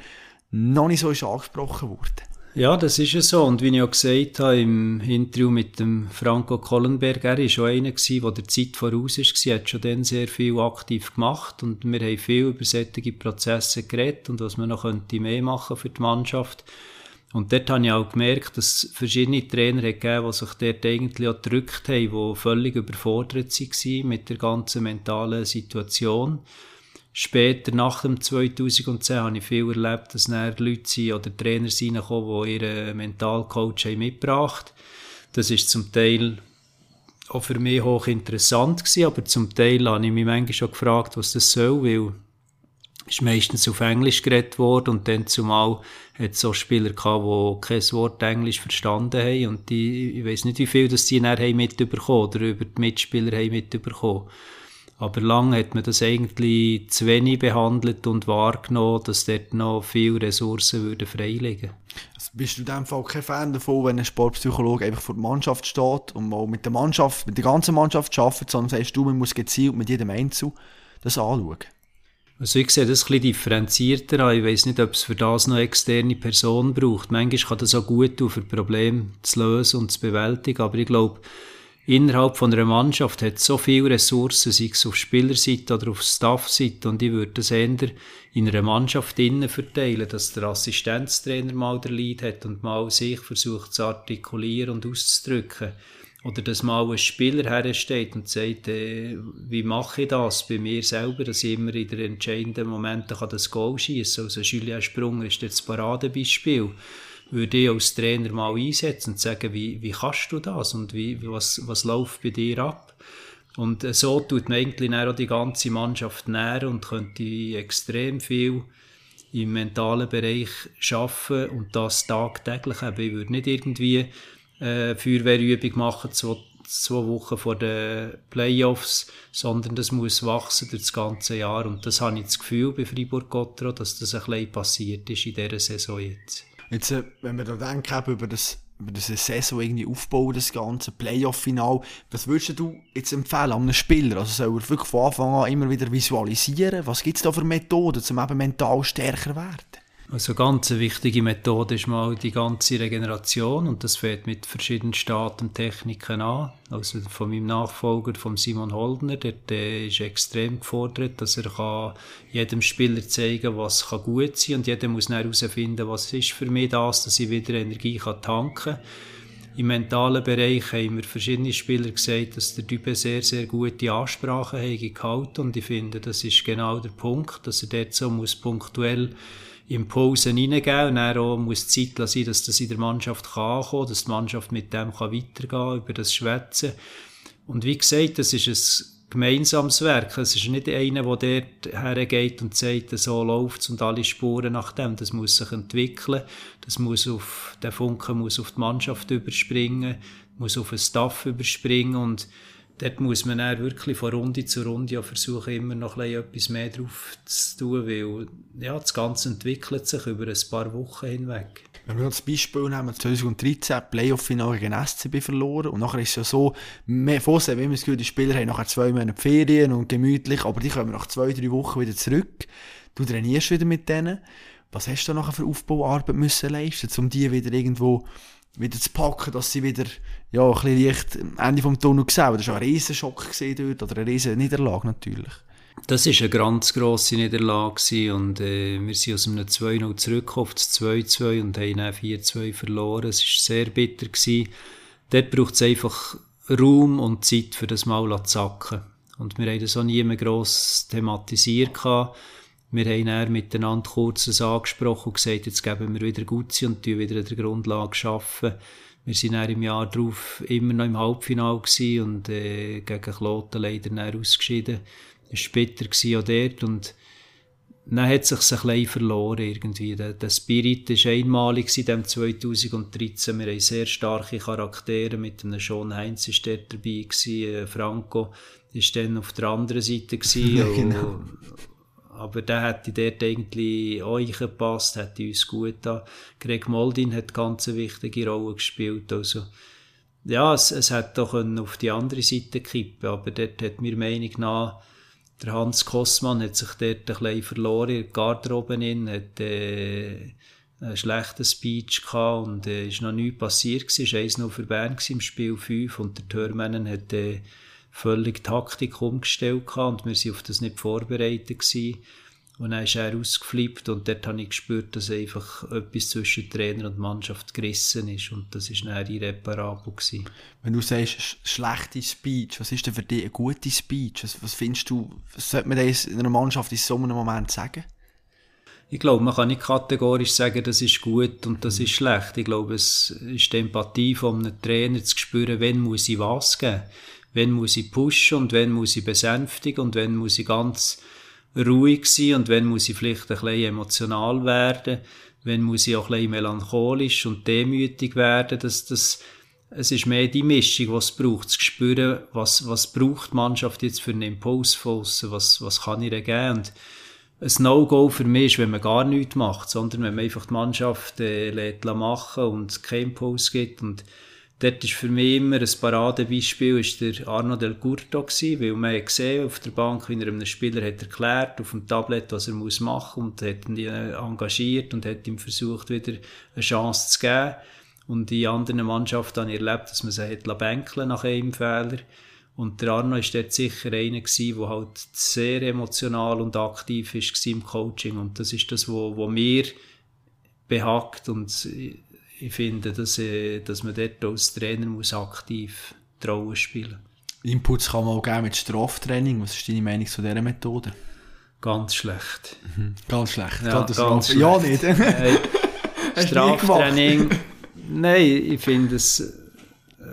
noch nicht so angesprochen wurde? Ja, das ist ja so. Und wie ich auch gesagt habe im Interview mit dem Franco Kollenberg, er war schon einer, der der Zeit voraus war. Hat schon dann sehr viel aktiv gemacht und wir haben viel über solche Prozesse geredet und was man noch könnte mehr machen für die Mannschaft. Und dort habe ich auch gemerkt, dass es verschiedene Trainer gegeben die sich dort eigentlich auch gedrückt haben, die völlig überfordert waren mit der ganzen mentalen Situation. Später, nach dem 2010, habe ich viel erlebt, dass dann Leute sind oder Trainer reinkommen, die ihren Mentalcoach haben mitgebracht Das ist zum Teil auch für mich hoch interessant gewesen, aber zum Teil habe ich mich manchmal schon gefragt, was das soll, weil ist meistens auf Englisch geredet worden und dann zumal hat es so Spieler gehabt, die kein Wort Englisch verstanden haben und die, ich weiß nicht, wie viel das sie dann mitbekommen oder über die Mitspieler haben mitbekommen. Aber lange hat man das eigentlich zu wenig behandelt und wahrgenommen, dass dort noch viele Ressourcen würden freilegen also Bist du in dem Fall kein Fan davon, wenn ein Sportpsychologe einfach vor der Mannschaft steht und mal mit der Mannschaft, mit der ganzen Mannschaft arbeitet, sondern sagst du, man muss gezielt mit jedem Einzel das anschauen? Also ich sehe das ein bisschen differenzierter an. Ich weiß nicht, ob es für das noch externe Personen braucht. Manchmal kann das auch gut tun, für Probleme zu lösen und zu bewältigen, aber ich glaube, innerhalb von einer Mannschaft hat so viele Ressourcen, sei es auf Spielerseite oder auf Staffseite, und ich würde das eher in einer Mannschaft innen verteilen, dass der Assistenztrainer mal der Lead hat und mal sich versucht zu artikulieren und auszudrücken. Oder dass mal ein Spieler hersteht und sagt, äh, wie mache ich das bei mir selber, dass ich immer in den entscheidenden Momenten das Goal schießen kann. Also Julien Sprunger ist jetzt das Paradebeispiel würde ich als Trainer mal einsetzen und sagen, wie, wie kannst du das und wie, was, was läuft bei dir ab? Und äh, so tut man eigentlich auch die ganze Mannschaft näher und könnte extrem viel im mentalen Bereich schaffen und das tagtäglich. Ich würde nicht irgendwie äh, Feuerwehrübung machen, zwei, zwei Wochen vor den Playoffs, sondern das muss wachsen durch das ganze Jahr. Und das habe ich das Gefühl bei Fribourg-Gotteron, dass das ein bisschen passiert ist in dieser Saison jetzt. Jetzt, äh, wenn wir da denken, über das, über das Saison irgendwie aufbauen, das ganze Playoff-Final, was würdest du jetzt empfehlen an einem Spieler? Also soll er wirklich von Anfang an immer wieder visualisieren? Was gibt es da für Methoden, um eben mental stärker zu werden? Also ganz wichtige Methode ist mal die ganze Regeneration und das fängt mit verschiedenen Techniken an. Also von meinem Nachfolger, von Simon Holdner, der, der ist extrem gefordert, dass er kann jedem Spieler zeigen was kann gut sein und jeder muss herausfinden, was ist für mich das, dass ich wieder Energie kann tanken kann. Im mentalen Bereich haben mir verschiedene Spieler gesagt, dass der Typ sehr, sehr gute Ansprache gehalten und ich finde, das ist genau der Punkt, dass er dort so muss punktuell Impulse reingeben und dann auch muss Zeit sein, dass das in der Mannschaft kann ankommen, dass die Mannschaft mit dem kann weitergehen kann, über das Schwätzen. Und wie gesagt, das ist ein gemeinsames Werk. Es ist nicht einer, der dort hergeht und sagt, so läuft's und alle Spuren nach dem. Das muss sich entwickeln. Das muss auf, der Funke muss auf die Mannschaft überspringen, muss auf den Staff überspringen und dort muss man dann wirklich von Runde zu Runde versuchen, immer noch etwas mehr drauf zu tun, weil ja, das Ganze entwickelt sich über ein paar Wochen hinweg. Wenn wir das Beispiel nehmen, 2013 Playoff-Finale gegen SCB verloren und nachher ist es ja so, mehr Fosse, wenn wir das Gefühl, die Spieler haben nachher zwei Monate Ferien und gemütlich, aber die kommen nach zwei, drei Wochen wieder zurück. Du trainierst wieder mit denen. Was hast du nachher für Aufbauarbeit müssen leisten, um die wieder irgendwo wieder zu packen, dass sie wieder ja, ein bisschen Licht am Ende vom Tunnel sehen. Das war ein Riesenschock dort, oder eine riesen Niederlage natürlich. Das war eine ganz grosse Niederlage und äh, wir sind aus einem 2-0 zurückgekommen das 2-2 und haben dann 4-2 verloren. Es war sehr bitter. Gewesen. Dort braucht es einfach Raum und Zeit, für das mal zu sacken. Und wir haben das auch nie mehr gross thematisiert. Gehabt. Wir haben dann miteinander kurz angesprochen und gesagt, jetzt geben wir wieder Gutzi und wieder an der Grundlage arbeiten. Wir sind dann im Jahr darauf immer noch im Halbfinale und äh, gegen Kloten leider dann ausgeschieden. Es war bitter auch dort und dann hat es sich ein bisschen verloren irgendwie. Der, der Spirit war einmalig in dem 2013. Wir haben sehr starke Charaktere. Mit einem Sean Heinz war dort dabei. Gewesen. Äh, Franco war dann auf der anderen Seite. Gewesen. ja, genau aber der hätte dort eigentlich auch gepasst, hätte uns gut da. Greg Moldin hat ganz eine wichtige Rolle gespielt, also ja, es, es hätte doch auf die andere Seite kippen aber dort hat mir Meinung nach der Hans Kossmann hat sich dort ein bisschen verloren in der Garderobe in, hat äh, einen schlechten Speech gehabt und äh, ist noch nichts passiert ist eins noch für Bern im Spiel 5 und der Törmännen hat äh, völlig Taktik umgestellt und wir sind auf das nicht vorbereitet gewesen. Und dann ist er ausgeflippt und dort habe ich gespürt, dass einfach etwas zwischen Trainer und Mannschaft gerissen ist und das ist dann irreparabel gewesen. Wenn du sagst, schlechte Speech, was ist denn für dich eine gute Speech? Was, was findest du, was sollte man das in einer Mannschaft in so einem Moment sagen? Ich glaube, man kann nicht kategorisch sagen, das ist gut und das ist schlecht. Ich glaube, es ist die Empathie von einem Trainer zu spüren, wenn muss ich was geben wenn muss ich pushen und wenn muss ich besänftigen und wenn muss ich ganz ruhig sein und wenn muss ich vielleicht ein bisschen emotional werden, wenn muss ich auch ein bisschen melancholisch und demütig werden, dass das es ist mehr die Mischung, was braucht, zu spüren, was, was braucht die Mannschaft jetzt für einen Impuls was, was kann ich ihr geben. Und ein No-Go für mich ist, wenn man gar nichts macht, sondern wenn man einfach die Mannschaft äh, lässt machen und keinen Impuls gibt und Dort ist für mich immer ein Paradebeispiel ist der Arno Del Curto gewesen, weil man hat gesehen auf der Bank, wie er einem Spieler hat erklärt, auf dem Tablet, was er muss machen und hat ihn engagiert und hat ihm versucht, wieder eine Chance zu geben. Und in anderen Mannschaften habe ich erlebt, dass man sie hat bänkeln nach einem Fehler. Und der Arno war dort sicher einer gewesen, der halt sehr emotional und aktiv ist im Coaching. Und das ist das, was mir behagt und ich finde, dass, äh, dass man dort als Trainer muss aktiv trauen spielen Inputs kann man auch geben mit Straftraining. Was ist deine Meinung zu dieser Methode? Ganz schlecht. Mhm. Ganz schlecht. Ja, ganz schlecht. ja nicht. Hey, Straftraining. Nein, ich finde, es,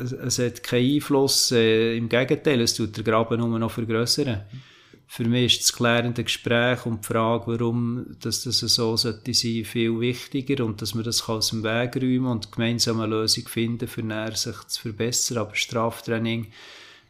es, es, hat keinen Einfluss. Äh, Im Gegenteil, es tut den Graben nur noch vergrößern für mich ist das klärende Gespräch und die Frage, warum dass das so sollte sein, viel wichtiger und dass man das aus dem Weg räumen und gemeinsam eine Lösung finden, für näher sich zu verbessern. Aber Straftraining,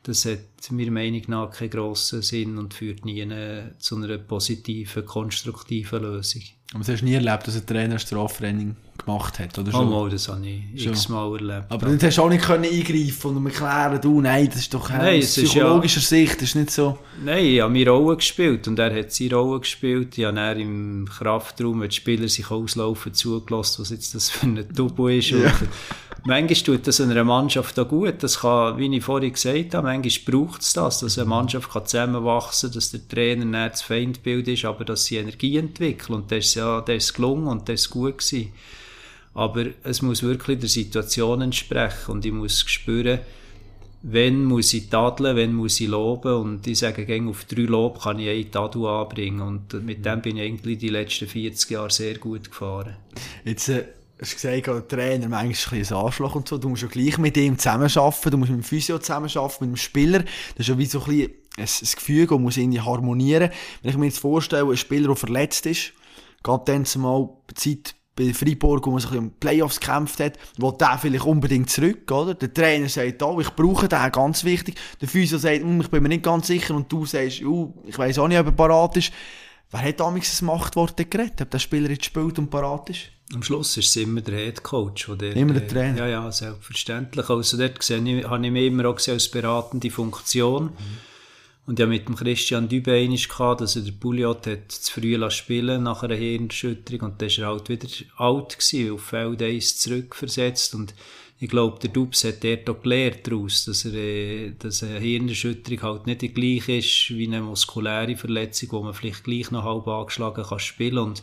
das hat meiner Meinung nach keinen grossen Sinn und führt nie eine, zu einer positiven, konstruktiven Lösung. Aber du hast nie erlebt, dass ein Trainer Straftraining gemacht hat, oder schon? Oh, mal, das habe ich x-mal erlebt. Aber du hast auch nicht können eingreifen und erklären, du, nein, das ist doch nein, aus psychologischer ja, Sicht, das ist nicht so... Nein, ich habe meine Rolle gespielt und er hat seine Rolle gespielt. Ich habe im Kraftraum, wenn die Spieler sich auslaufen, zugelassen, was jetzt das für ein Tubo ist. Ja. manchmal tut das einer Mannschaft auch gut. Das kann, wie ich vorhin gesagt habe, manchmal braucht es das, dass eine Mannschaft kann zusammenwachsen kann, dass der Trainer nicht das Feindbild ist, aber dass sie Energie entwickeln. Und das ist ja, das ist gelungen und das ist gut gewesen. Aber es muss wirklich der Situation entsprechen und ich muss spüren, wenn muss ich tadeln, wenn muss ich loben und ich sage gerne, auf drei Lob kann ich einen Tadel anbringen und mit dem bin ich eigentlich die letzten 40 Jahre sehr gut gefahren. Jetzt äh, hast du gesagt, der Trainer manchmal ist ein Arschloch und so, du musst ja gleich mit ihm zusammenarbeiten, du musst mit dem Physio zusammenarbeiten, mit dem Spieler, das ist ja wie so ein, bisschen ein, ein Gefühl, das muss irgendwie harmonieren. Wenn ich mir jetzt vorstelle, ein Spieler, der verletzt ist, geht dann zumal Zeit bei Freiburg, wo man sich um Playoffs gekämpft hat, will der vielleicht unbedingt zurück, oder? Der Trainer sagt, oh, ich brauche den, ganz wichtig. Der Physio sagt, hm, ich bin mir nicht ganz sicher, und du sagst, uh, ich weiß auch nicht, ob er parat ist. Wer hat damals das Machtwort geredet, ob der Spieler jetzt spielt und parat ist? Am Schluss ist es immer der Head Coach. Der, immer der Trainer? Ja, ja, selbstverständlich. Also dort gesehen, habe ich mich immer auch gesehen als beratende Funktion. Mhm. Und ja mit dem Christian Dübe gehabt, dass er der Pouliot hat zu früh spielen nach einer Hirnschütterung und dann war er halt wieder alt gewesen, auf Feld 1 zurückversetzt. Und ich glaube, der Dubs hat dort auch gelernt daraus, dass, er, äh, dass eine Hirnerschütterung halt nicht die gleiche ist wie eine muskuläre Verletzung, wo man vielleicht gleich noch halb angeschlagen kann spielen und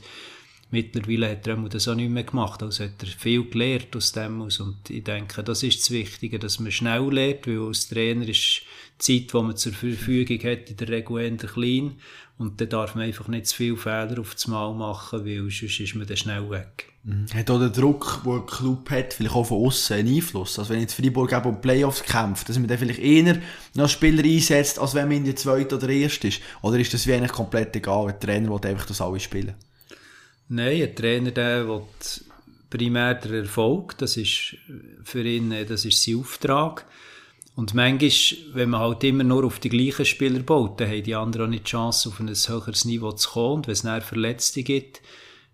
mittlerweile hat er das auch nicht mehr gemacht, also hat er viel gelernt aus dem aus und ich denke, das ist das Wichtige, dass man schnell lernt, weil als Trainer ist Zeit, die man zur Verfügung hat, in der Regel eher klein. Und dann darf man einfach nicht zu viele Fehler auf das Mal machen, weil sonst ist man dann schnell weg. Mhm. Hat auch der Druck, den ein Club hat, vielleicht auch von außen einen Einfluss? Also wenn jetzt Freiburg eben um Playoffs kämpft, dass man dann vielleicht eher noch Spieler einsetzt, als wenn man in der zweiten oder ersten ist? Oder ist das wie eigentlich komplett egal? Ein Trainer will einfach, dass alle spielen? Nein, ein Trainer, der will primär den Erfolg. Das ist für ihn, das ist sein Auftrag. Und manchmal, wenn man halt immer nur auf die gleichen Spieler baut, dann haben die anderen auch nicht die Chance, auf ein höheres Niveau zu kommen. Und wenn es dann Verletzte gibt,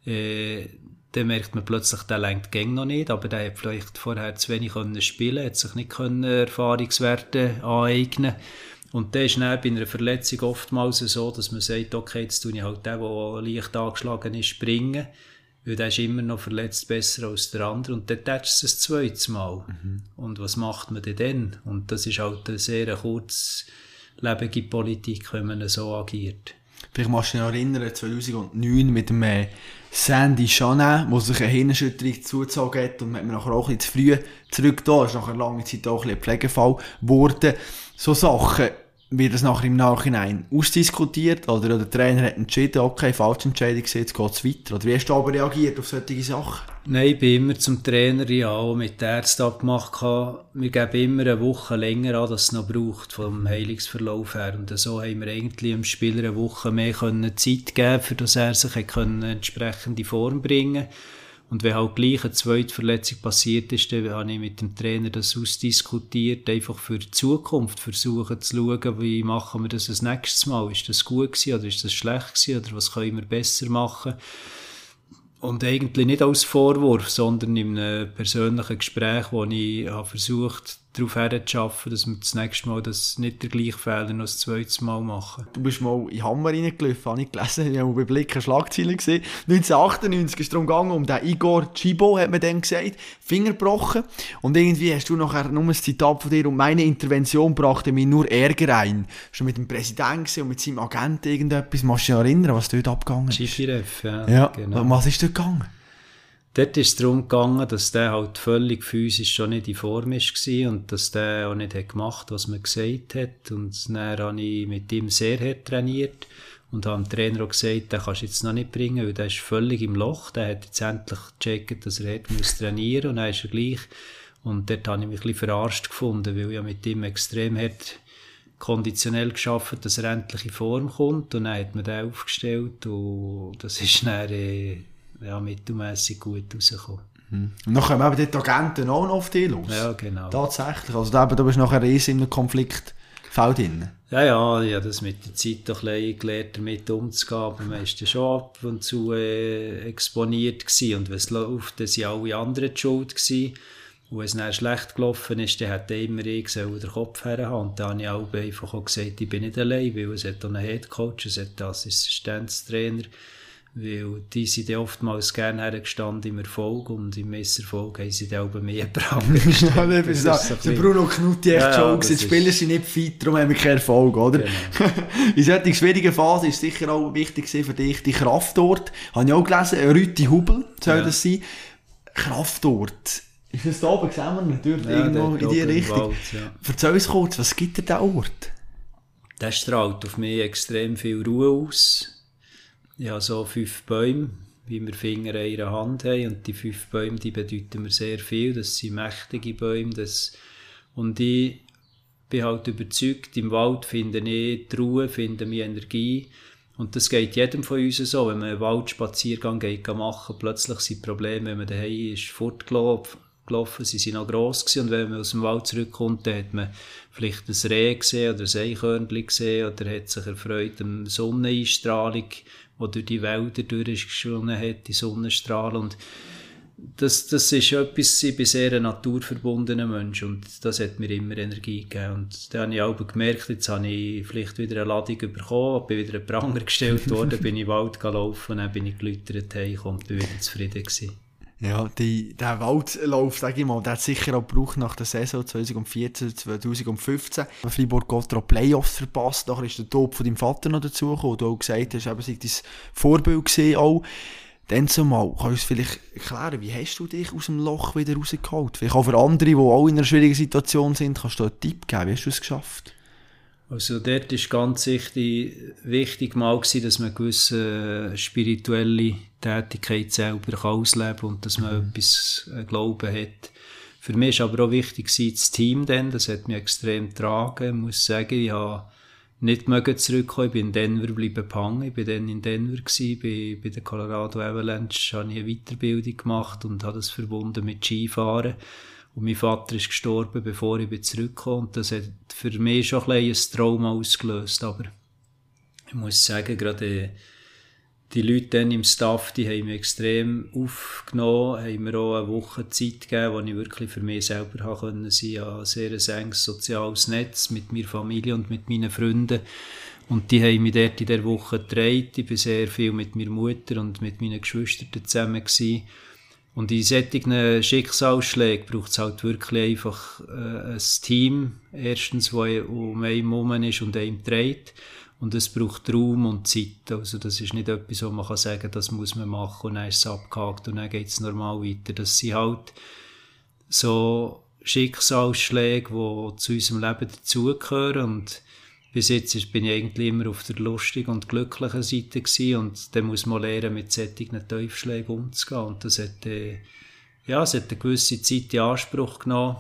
äh, dann merkt man plötzlich, der lenkt Gang noch nicht, aber der hat vielleicht vorher zu wenig können spielen, hat sich nicht können Erfahrungswerte aneignen und dann ist dann bei einer Verletzung oftmals so, dass man sagt, okay, jetzt tue ich halt den, der leicht angeschlagen ist, springen weil der ist immer noch verletzt besser als der andere und dann tätscht es ein zweites Mal. Mhm. Und was macht man denn dann? Und das ist halt eine sehr kurzlebige Politik, wenn man so agiert. Vielleicht machst du dich noch erinnern, 2009 mit dem äh, Sandy Chanin, wo sich eine Hirnerschütterung zugezogen hat und man nachher auch ein bisschen zu früh zurück da ist, nachher lange Zeit auch ein, ein Pflegefall geworden. So Sachen, wird das nachher im Nachhinein ausdiskutiert oder der Trainer hat entschieden, okay, falsche Entscheidung, jetzt geht es weiter? Oder wie hast du aber reagiert auf solche Sachen? Nein, ich bin immer zum Trainer, ja, auch mit der Ärzten abgemacht. Wir geben immer eine Woche länger an, dass es noch braucht, vom Heilungsverlauf her. Und so haben wir eigentlich dem Spieler eine Woche mehr Zeit geben für dass er sich eine entsprechende Form bringen konnte. Und wenn halt gleich eine zweite Verletzung passiert ist, dann habe ich mit dem Trainer das ausdiskutiert, einfach für die Zukunft versuchen zu schauen, wie machen wir das das nächste Mal. Ist das gut gewesen oder ist das schlecht gewesen oder was können wir besser machen? Und eigentlich nicht als Vorwurf, sondern in einem persönlichen Gespräch, wo ich habe versucht darauf herzuschaffen, dass wir das nächste Mal das nicht der gleiche Fehler noch das zweite Mal machen. Du bist mal in Hammer reingelaufen, habe ich gelesen, ich habe bei Blick eine Schlagzeile gesehen. 1998 ist es darum gegangen, um den Igor Chibo, hat man dann gesagt, Finger gebrochen. Und irgendwie hast du nachher nur ein Zitat von dir, und meine Intervention brachte mir nur Ärger ein. Schon mit dem Präsidenten und mit seinem Agenten irgendetwas. Machst du dich erinnern, was dort abgegangen ist? GFF, ja. Ja, genau. was ist dort gegangen? Dort ist es darum gegangen, dass der halt völlig physisch schon nicht in Form war und dass der auch nicht hat gemacht was man gesagt hat. Und dann habe ich mit ihm sehr hart trainiert und habe dem Trainer auch gesagt, den kannst du jetzt noch nicht bringen, weil der ist völlig im Loch. Der hat jetzt endlich gecheckt, dass er hat muss trainieren und dann ist er gleich. Und dort habe ich mich ein bisschen verarscht gefunden, weil ich mit ihm extrem hart konditionell geschafft, dass er endlich in Form kommt und dann hat man den aufgestellt und das ist dann äh, ja, mittelmässig gut rausgekommen. Mhm. Und dann kommen eben die Agenten auch noch auf dich los. Ja, genau. Tatsächlich. Also da, du bist nachher riesig in einem Konflikt Fällt innen. Ja, ja, ich habe das mit der Zeit doch ein gelernt, damit umzugehen, aber man ist schon ab und zu äh, exponiert gewesen. und wenn es läuft, dann sind alle anderen die schuld gewesen. Und wenn es dann schlecht gelaufen ist, dann hat immer ich den Kopf herhaben. Und dann habe ich auch einfach auch gesagt, ich bin nicht allein, weil es hat einen Headcoach, es hat einen Assistenztrainer, weil die sind ja oftmals gerne hergestanden im Erfolg und im Misserfolg haben sie dann auch mehr gebracht. ja, das das so der Bruno Knutti echt ja, schon ja, Die Spieler sind nicht fit, darum haben wir keinen Erfolg, oder? Genau. In solchen schwierigen Phase ist sicher auch wichtig für dich die Kraftort. Habe ich auch gelesen, Rüti Hubel soll ja. das sein. Kraftort. Ist das da oben gesehen, natürlich ja, irgendwo in die Richtung? Wald, ja. Erzähl uns kurz, was gibt dir der Ort? Der strahlt auf mich extrem viel Ruhe aus habe so fünf Bäume, wie wir Finger in einer Hand haben. Und die fünf Bäume, die bedeuten mir sehr viel. Das sind mächtige Bäume. Das und ich bin halt überzeugt, im Wald finde ich die Ruhe, finde ich Energie. Und das geht jedem von uns so. Wenn man einen Waldspaziergang geht machen, plötzlich sind Probleme, wenn man daheim ist, fortgelaufen gelaufen, sie sind noch gross gewesen, und wenn man aus dem Wald zurückkommt, dann hat man vielleicht ein Reh gesehen oder ein Eichhörnchen gesehen oder hat sich erfreut an Sonneneinstrahlung die durch die Wälder durchgeschwungen hat, die Sonnenstrahlen. Und das, das ist etwas, ich bin sehr ein naturverbundener Mensch und das hat mir immer Energie gegeben. Und dann habe ich auch gemerkt, jetzt habe ich vielleicht wieder eine Ladung bekommen, bin wieder ein Pranger gestellt worden, bin ich in den Wald gelaufen, dann bin ich geläutert heimgekommen und bin wieder zufrieden gewesen. Ja, die, der Waldlauf, sage ich mal, der hat sicher auch gebraucht nach der Saison 2014, 2015. Freiburg Gottra Playoffs verpasst, nachher ist der Tod von deinem Vater noch dazugekommen, du auch gesagt hast, eben, sei dein Vorbild gesehen auch. Dann zumal, kannst du uns vielleicht erklären, wie hast du dich aus dem Loch wieder rausgeholt? Vielleicht auch für andere, die auch in einer schwierigen Situation sind, kannst du einen Tipp geben, wie hast du es geschafft? Also dort ist ganz wichtig, wichtig mal gewesen, dass man eine gewisse äh, spirituelle Tätigkeit selber ausleben kann und dass man mhm. etwas äh, Glauben hat. Für mich war aber auch wichtig das Team dann, das hat mich extrem getragen. Ich muss sagen, ich habe nicht mögen zurückkommen. Ich bin in Denver geblieben gehangen. Ich war dann in Denver gewesen, bei, bei der Colorado Avalanche, habe ich eine Weiterbildung gemacht und habe das verbunden mit Skifahren. Und mein Vater ist gestorben, bevor ich zurückkam. Und das hat für mich schon ein, ein Trauma ausgelöst. Aber ich muss sagen, gerade die Leute dann im Staff, die haben mich extrem aufgenommen, haben mir auch eine Woche Zeit gegeben, wo ich wirklich für mich selber sein. Ich habe ein sehr enges soziales Netz mit meiner Familie und mit meinen Freunden. Und die haben mich dort in der Woche getragen. Ich war sehr viel mit meiner Mutter und mit meinen Geschwistern zusammen. Gewesen. Und in solchen Schicksalsschlägen braucht es halt wirklich einfach äh, ein Team, erstens, das um einen herum ist und einem trägt. Und es braucht Raum und Zeit. Also das ist nicht etwas, wo man kann sagen das muss man machen und dann ist es abgehakt und dann geht es normal weiter. Das sind halt so Schicksalsschläge, die zu unserem Leben dazugehören und bis jetzt bin ich eigentlich immer auf der lustigen und glücklichen Seite gewesen und dann muss man lernen, mit solchen Teufschlägen umzugehen und das hat, äh, ja, es hat eine gewisse Zeit in Anspruch genommen,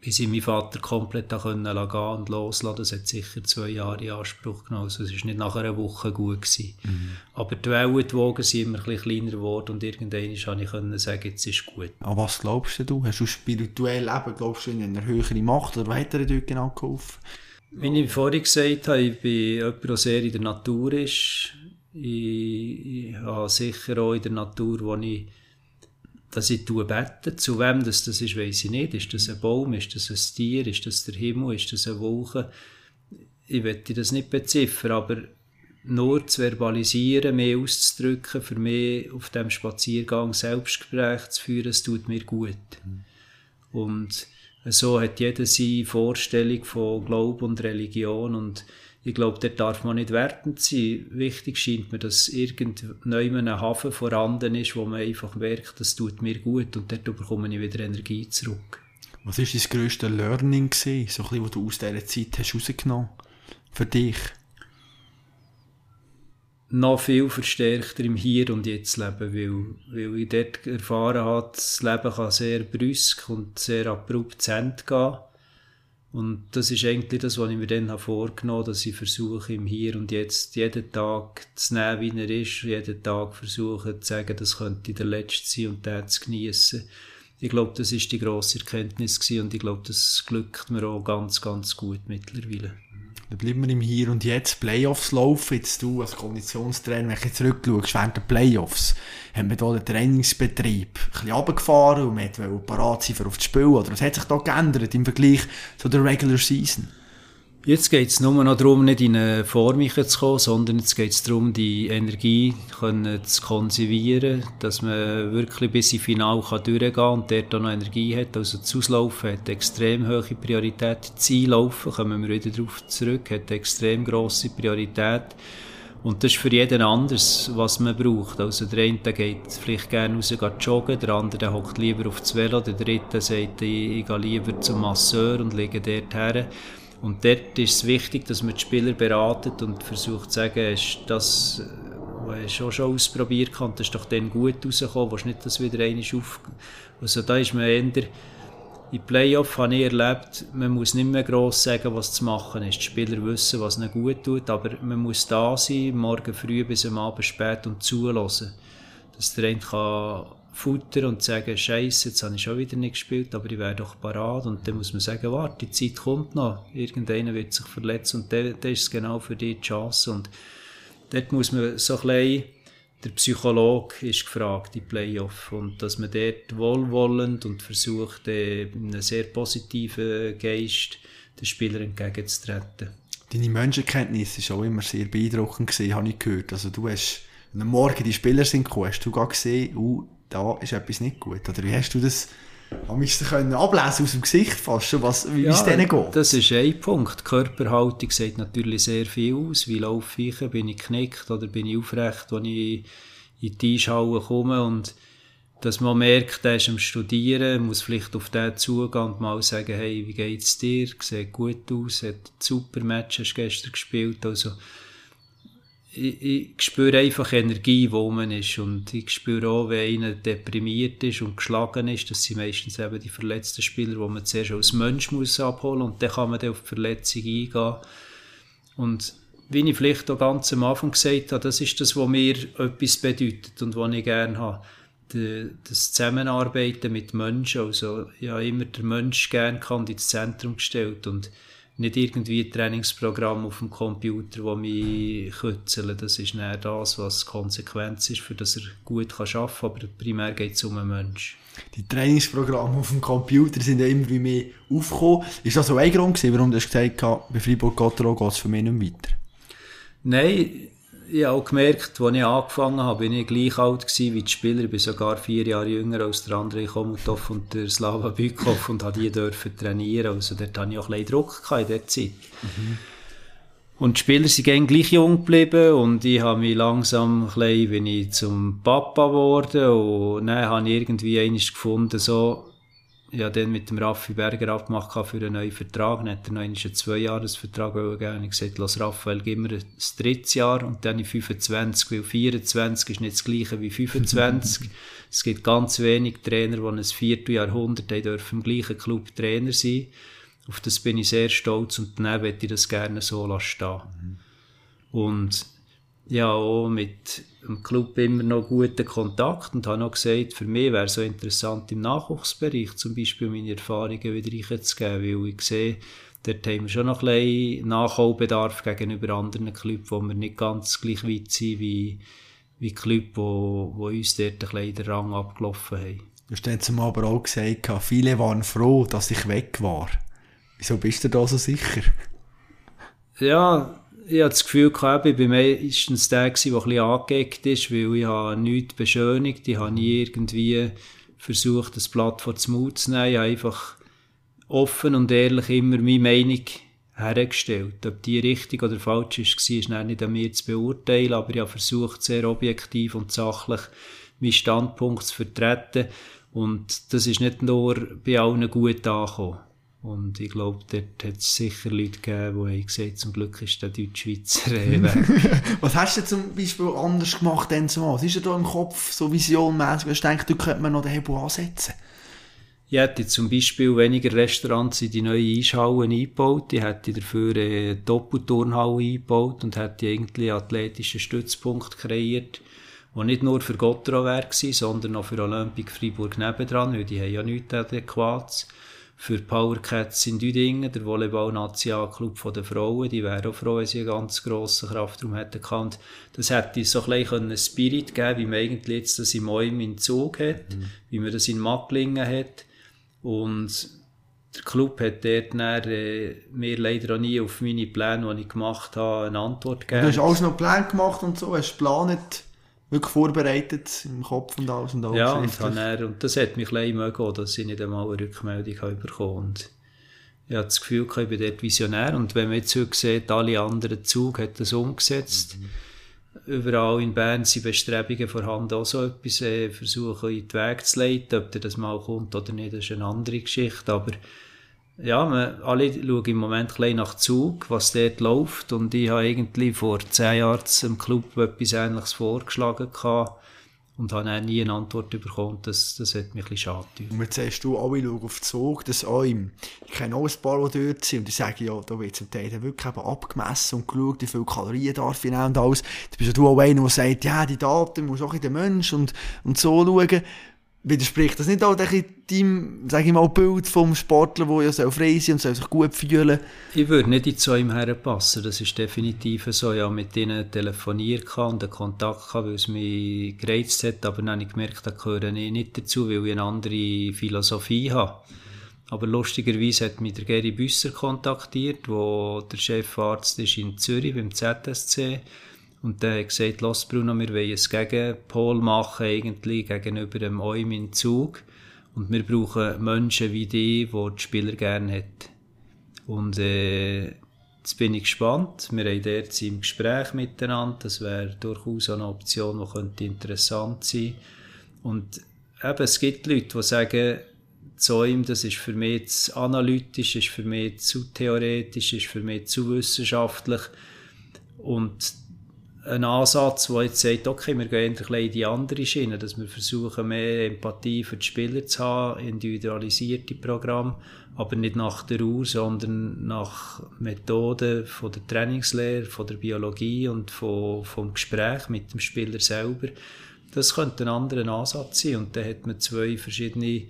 bis ich meinen Vater komplett können gehen und loslassen. Das hat sicher zwei Jahre in Anspruch genommen. Also es war nicht nach einer Woche gut. Gewesen. Mhm. Aber die Wellen, die Wogen sind immer ein bisschen kleiner geworden und irgendwann konnte ich können sagen, jetzt ist gut. An was glaubst du? Hast du spirituell Leben, glaubst du in eine höhere Macht oder weiter dort genau geholfen? Wie ich vorhin gesagt habe, ich bin jemand, der sehr in der Natur ist. Ich, ich habe sicher auch in der Natur, wo ich dass ich bete. Zu wem das, das ist, weiß ich nicht. Ist das ein Baum? Ist das ein Tier? Ist das der Himmel? Ist das eine Wolke? Ich möchte das nicht beziffern, aber nur zu verbalisieren, mehr auszudrücken, für mich auf dem Spaziergang Selbstgespräch zu führen, es tut mir gut. Mhm. Und so hat jeder seine Vorstellung von Glauben und Religion und ich glaube, dort darf man nicht wertend sein. Wichtig scheint mir, dass irgendwann ein Hafen vorhanden ist, wo man einfach merkt, das tut mir gut und dort bekomme ich wieder Energie zurück. Was war dein grösstes Learning, gewesen, so ein bisschen, was du aus dieser Zeit hast rausgenommen für dich? Noch viel verstärkter im Hier und Jetzt leben, weil, weil ich dort erfahren habe, das Leben kann sehr brüsk und sehr abrupt zu Ende gehen und das ist eigentlich das, was ich mir dann vorgenommen habe, dass ich versuche, im Hier und Jetzt jeden Tag zu nehmen, wie er ist, jeden Tag versuche zu sagen, das könnte der letzte sein und den zu geniessen. ich glaube, das ist die grosse Erkenntnis gewesen und ich glaube, das glückt mir auch ganz, ganz gut mittlerweile. Dann bleiben wir im Hier und Jetzt. Playoffs laufen. Jetzt du als Konditionstrainer, wenn du zurückschaust, während der Playoffs, haben wir hier den Trainingsbetrieb ein bisschen runtergefahren und man wollte parat sein für auf das Spiel. Oder was hat sich da geändert im Vergleich zu der Regular Season? Jetzt geht es nur noch darum, nicht in eine Form zu kommen, sondern jetzt geht es darum, die Energie zu konservieren, dass man wirklich bis ins Finale kann durchgehen kann und dort auch noch Energie hat. Also das Auslaufen hat extrem hohe Priorität. Das Einlaufen, kommen wir wieder darauf zurück, hat extrem grosse Priorität. Und das ist für jeden anders, was man braucht. Also der eine der geht vielleicht gerne raus joggen, der andere der hockt lieber auf das Velo, der dritte sagt, ich, ich gehe lieber zum Masseur und lege dort her. Und dort ist es wichtig, dass man die Spieler beratet und versucht zu sagen, ist das, was du schon ausprobiert hast, das ist doch dann gut rausgekommen, willst nicht, dass wieder einmal auf... Also da ist man eher... In Playoff habe ich erlebt, man muss nicht mehr gross sagen, was zu machen ist. Die Spieler wissen, was ihnen gut tut, aber man muss da sein, morgen früh bis am Abend spät und zulassen. Dass der eine kann Futter und sagen, Scheiße, jetzt habe ich schon wieder nicht gespielt, aber ich wäre doch parat. Und dann muss man sagen, warte, die Zeit kommt noch. Irgendeiner wird sich verletzen und dann, ist es genau für die Chance. Und dort muss man so ein bisschen, der Psychologe ist gefragt, die Playoff. Und dass man dort wohlwollend und versucht, äh, in einem sehr positiven Geist den Spielern entgegenzutreten. Deine Menschenkenntnis war auch immer sehr beeindruckend, habe ich gehört. Also du hast, am Morgen die Spieler sind gekommen, hast du gesehen, uh, da ist etwas nicht gut. Oder wie hast du das können ablesen aus dem Gesicht fast schon, was, wie ja, es denen geht? Das ist ein Punkt. Die Körperhaltung sagt natürlich sehr viel aus. Wie laufe ich? Bin ich knickt oder bin ich aufrecht, wenn ich in die Einschauung komme und dass man merkt, der ist am Studieren, muss vielleicht auf den zugehen und mal sagen, hey, wie geht's dir? Sieht gut aus, hat ein super Match hast gestern gespielt, also ich, ich spüre einfach Energie, wo man ist. Und ich spüre auch, wenn einer deprimiert ist und geschlagen ist, das sind meistens eben die verletzten Spieler, die man zuerst als Mensch muss abholen und dann kann man dann auf die Verletzung eingehen. Und wie ich vielleicht auch ganz am Anfang gesagt habe, das ist das, was mir etwas bedeutet und was ich gerne habe. Das Zusammenarbeiten mit Menschen, also ja immer der Mensch gerne kann ins Zentrum gestellt und nicht irgendwie ein Trainingsprogramm auf dem Computer, das mich kützeln. Das ist nicht das, was Konsequenz ist, für das er gut arbeiten kann. Aber primär geht es um einen Menschen. Die Trainingsprogramme auf dem Computer sind ja immer mehr aufgekommen. Ist das so ein Grund gewesen, warum du gesagt hast, bei Fribourg-Gotteron geht es für mich nicht weiter? Nein, ich habe auch gemerkt, als ich angefangen habe, bin ich gleich alt gewesen wie die Spieler. Ich bin sogar vier Jahre jünger als der André Komutov und der Slava Bykov und habe die dürfen trainieren. Also dort hatte ich auch ein bisschen Druck in dieser Zeit. Mhm. Und die Spieler sind gleich jung geblieben und ich habe mich langsam ein bisschen, bin ich zum Papa geworden und dann habe ich irgendwie eines gefunden, so, ja dann mit dem Raffi Berger abgemacht für einen neuen Vertrag. Dann hat er noch einen Zweijahresvertrag gegeben. Ich gesagt, lass Raphael, gib mir ein drittes Jahr und dann in 25, weil 24 ist nicht das gleiche wie 25. es gibt ganz wenig Trainer, die ein Vierteljahrhundert dürfen im gleichen Club Trainer sein. Auf das bin ich sehr stolz und dann möchte ich das gerne so lassen Mhm. Und ja, auch mit dem Club immer noch guten Kontakt und habe noch gesagt, für mich wäre es so interessant im Nachwuchsbereich zum Beispiel meine Erfahrungen wieder reinzugeben, weil ich sehe, dort haben wir schon noch ein bisschen Nachholbedarf gegenüber anderen Clubs, wo wir nicht ganz gleich weit sind wie, wie Clubs, wo, wo uns dort ein bisschen den Rang abgelaufen haben. Du hast jetzt aber auch gesagt, viele waren froh, dass ich weg war. Wieso bist du da so sicher? Ja, ich habe das Gefühl gehabt, ich war meistens der, der ein bisschen angeeckt ist, weil ich habe nichts beschönigt, ich habe nie irgendwie versucht, das Blatt vor den Mund zu nehmen, ich habe einfach offen und ehrlich immer meine Meinung hergestellt. Ob die richtig oder falsch war, ist nicht an mir zu beurteilen, aber ich habe versucht, sehr objektiv und sachlich meinen Standpunkt zu vertreten und das ist nicht nur bei allen gut angekommen. Und ich glaube, dort hat es sicher Leute gegeben, die haben gesagt, zum Glück ist der Deutschschweizer weg. Was hast du zum Beispiel anders gemacht denn so? Was ist dir da im Kopf so visionmäßig, was du denkst, du könntest man noch den Hebel ansetzen? Ich hätte zum Beispiel weniger Restaurants in die neue Eishalle eingebaut. Ich hätte dafür eine Doppelturnhalle eingebaut und hätte eigentlich einen athletischen Stützpunkt kreiert wo nicht nur für Gotteron wäre sondern auch für Olympic Freiburg nebendran, weil die haben ja nichts Adäquates. Für Power Cats in Düdingen, der Volleyball-Nationalclub der Frauen, die wären auch froh, wenn sie einen ganz grossen Kraftraum hätten gekannt. Das hätte so ein bisschen einen Spirit geben wie man eigentlich jetzt das in Moim in Zug hat, mhm. wie man das in Macklingen hat. Und der Club hat dort dann, äh, mir leider auch nie auf meine Pläne, die ich gemacht habe, eine Antwort gegeben. Du hast alles noch Pläne gemacht und so, hast geplant, wirklich vorbereitet im Kopf und alles und alles. Ja, und, dann, und das hat mich ein bisschen dass ich nicht einmal eine Rückmeldung habe bekommen und ich habe das Gefühl, ich bin dort Visionär und wenn man jetzt heute sieht, alle anderen Zug hat das umgesetzt. Mhm. Überall in Bern sind Bestrebungen vorhanden, auch so etwas äh, versuchen in den Weg zu leiten. Ob das mal kommt oder nicht, das ist eine andere Geschichte, aber ja, wir alle schauen im Moment ein nach Zug, was dort läuft. Und ich habe eigentlich vor zehn Jahren im Club etwas Ähnliches vorgeschlagen gehabt und habe auch nie eine Antwort bekommen. Das, das hat mich ein bisschen schade Und jetzt sagst du, alle schauen auf Zug, das auch im, ich kenne auch ein paar, die dort sind, und die sagen, ja, da wird zum Teil wirklich eben abgemessen und geschaut, wie viele Kalorien darf ich nehmen und alles. Da bist du auch einer, der sagt, ja, die Daten muss auch in den Mensch und, und so schauen widerspricht das nicht auch deinem, sag ich mal, Bild vom Sportler, der ja frei sein und soll sich gut fühlen Ich würde nicht in zu ihm herpassen, das ist definitiv so. Ich habe mit ihnen telefoniert und einen Kontakt gehabt, weil es mich gereizt hat, aber dann habe ich gemerkt, da gehöre ich nicht dazu, weil ich eine andere Philosophie habe. Aber lustigerweise hat mich der Gary Büsser kontaktiert, wo der Chefarzt ist in Zürich beim ZSC ist und hat gesagt, lass Bruno, wir wollen ein Gegenpol machen, eigentlich, gegenüber dem Eumin Zug. Und wir brauchen Menschen wie die, die die Spieler gerne hat. Und, äh, jetzt bin ich gespannt. Wir haben dort im Gespräch miteinander. Das wäre durchaus eine Option, die könnte interessant sein. Und eben, es gibt Leute, die sagen, Zäum, das ist für mich zu analytisch, ist für mich zu theoretisch, ist für mich zu wissenschaftlich. Und ein Ansatz, der jetzt sagt, okay, wir gehen endlich in die andere Schiene, dass wir versuchen, mehr Empathie für die Spieler zu haben, individualisierte Programme, aber nicht nach der Uhr, sondern nach Methoden von der Trainingslehre, von der Biologie und von, vom Gespräch mit dem Spieler selber. Das könnte ein anderer Ansatz sein und da hat man zwei verschiedene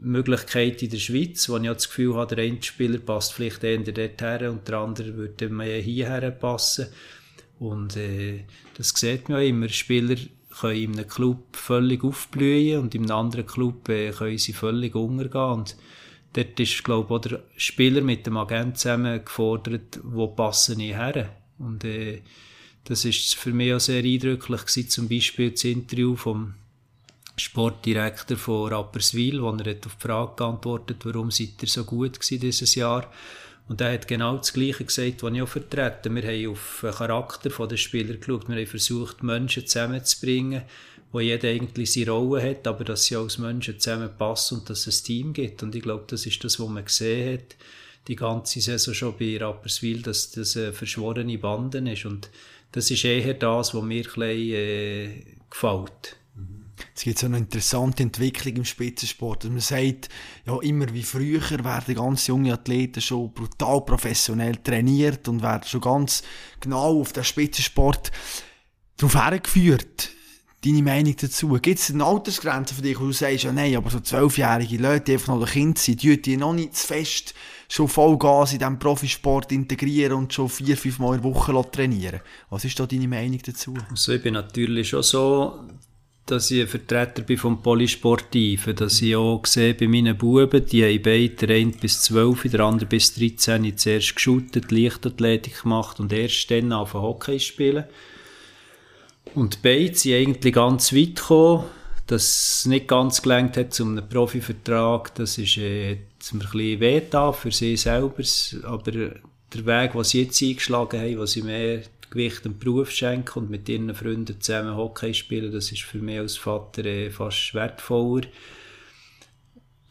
Möglichkeiten in der Schweiz, wo ich das Gefühl habe, der eine Spieler passt vielleicht eher dorthin und der andere würde mehr hierher passen. Und äh, das sieht man ja immer. Spieler können in einem Club völlig aufblühen und in einem anderen Club äh, können sie völlig untergehen. Und dort ist, glaube ich, auch der Spieler mit dem Agent zusammen gefordert, wo passen ich her. Und äh, das ist für mich auch sehr eindrücklich gewesen, zum Beispiel das Interview vom Sportdirektor von Rapperswil, wo er auf die Frage geantwortet warum seid ihr so gut dieses Jahr und er hat genau das Gleiche gesagt, was ich auch vertrete. Wir haben auf den Charakter der Spieler geschaut. Wir haben versucht, Menschen zusammenzubringen, wo jeder eigentlich seine Rolle hat, aber dass sie als Menschen zusammenpassen und dass es ein Team gibt. Und ich glaube, das ist das, was man gesehen hat, die ganze Saison schon bei Rapperswil, dass das eine verschworene Banden ist. Und das ist eher das, was mir ein bisschen, äh, gefällt. Es gibt so eine interessante Entwicklung im Spitzensport. Man sagt, ja, immer wie früher werden ganz junge Athleten schon brutal professionell trainiert und werden schon ganz genau auf den Spitzensport darauf hergeführt. Deine Meinung dazu? Gibt es eine Altersgrenze für dich, wo du sagst, ja nein, aber so zwölfjährige Leute, die einfach noch ein Kind sind, die, die noch nicht zu fest schon Vollgas in diesem Profisport integrieren und schon vier, fünf Mal in der Woche trainieren. Was ist da deine Meinung dazu? Also ich bin natürlich schon so dass ich ein Vertreter bin vom Polysportiven, dass ich auch sehe bei meinen Buben, die haben beide, der eine bis 12, der andere bis 13, zuerst geschootet, Leichtathletik gemacht und erst dann auf Hockey spielen. Und beide sind eigentlich ganz weit gekommen, dass es nicht ganz gelangt hat zum einen Profivertrag, das ist, äh, hat ein bisschen weh für sie selber, aber der Weg, den sie jetzt eingeschlagen haben, was sie mehr Gewicht dem Beruf schenken und mit ihren Freunden zusammen Hockey spielen, das ist für mich als Vater äh, fast wertvoller.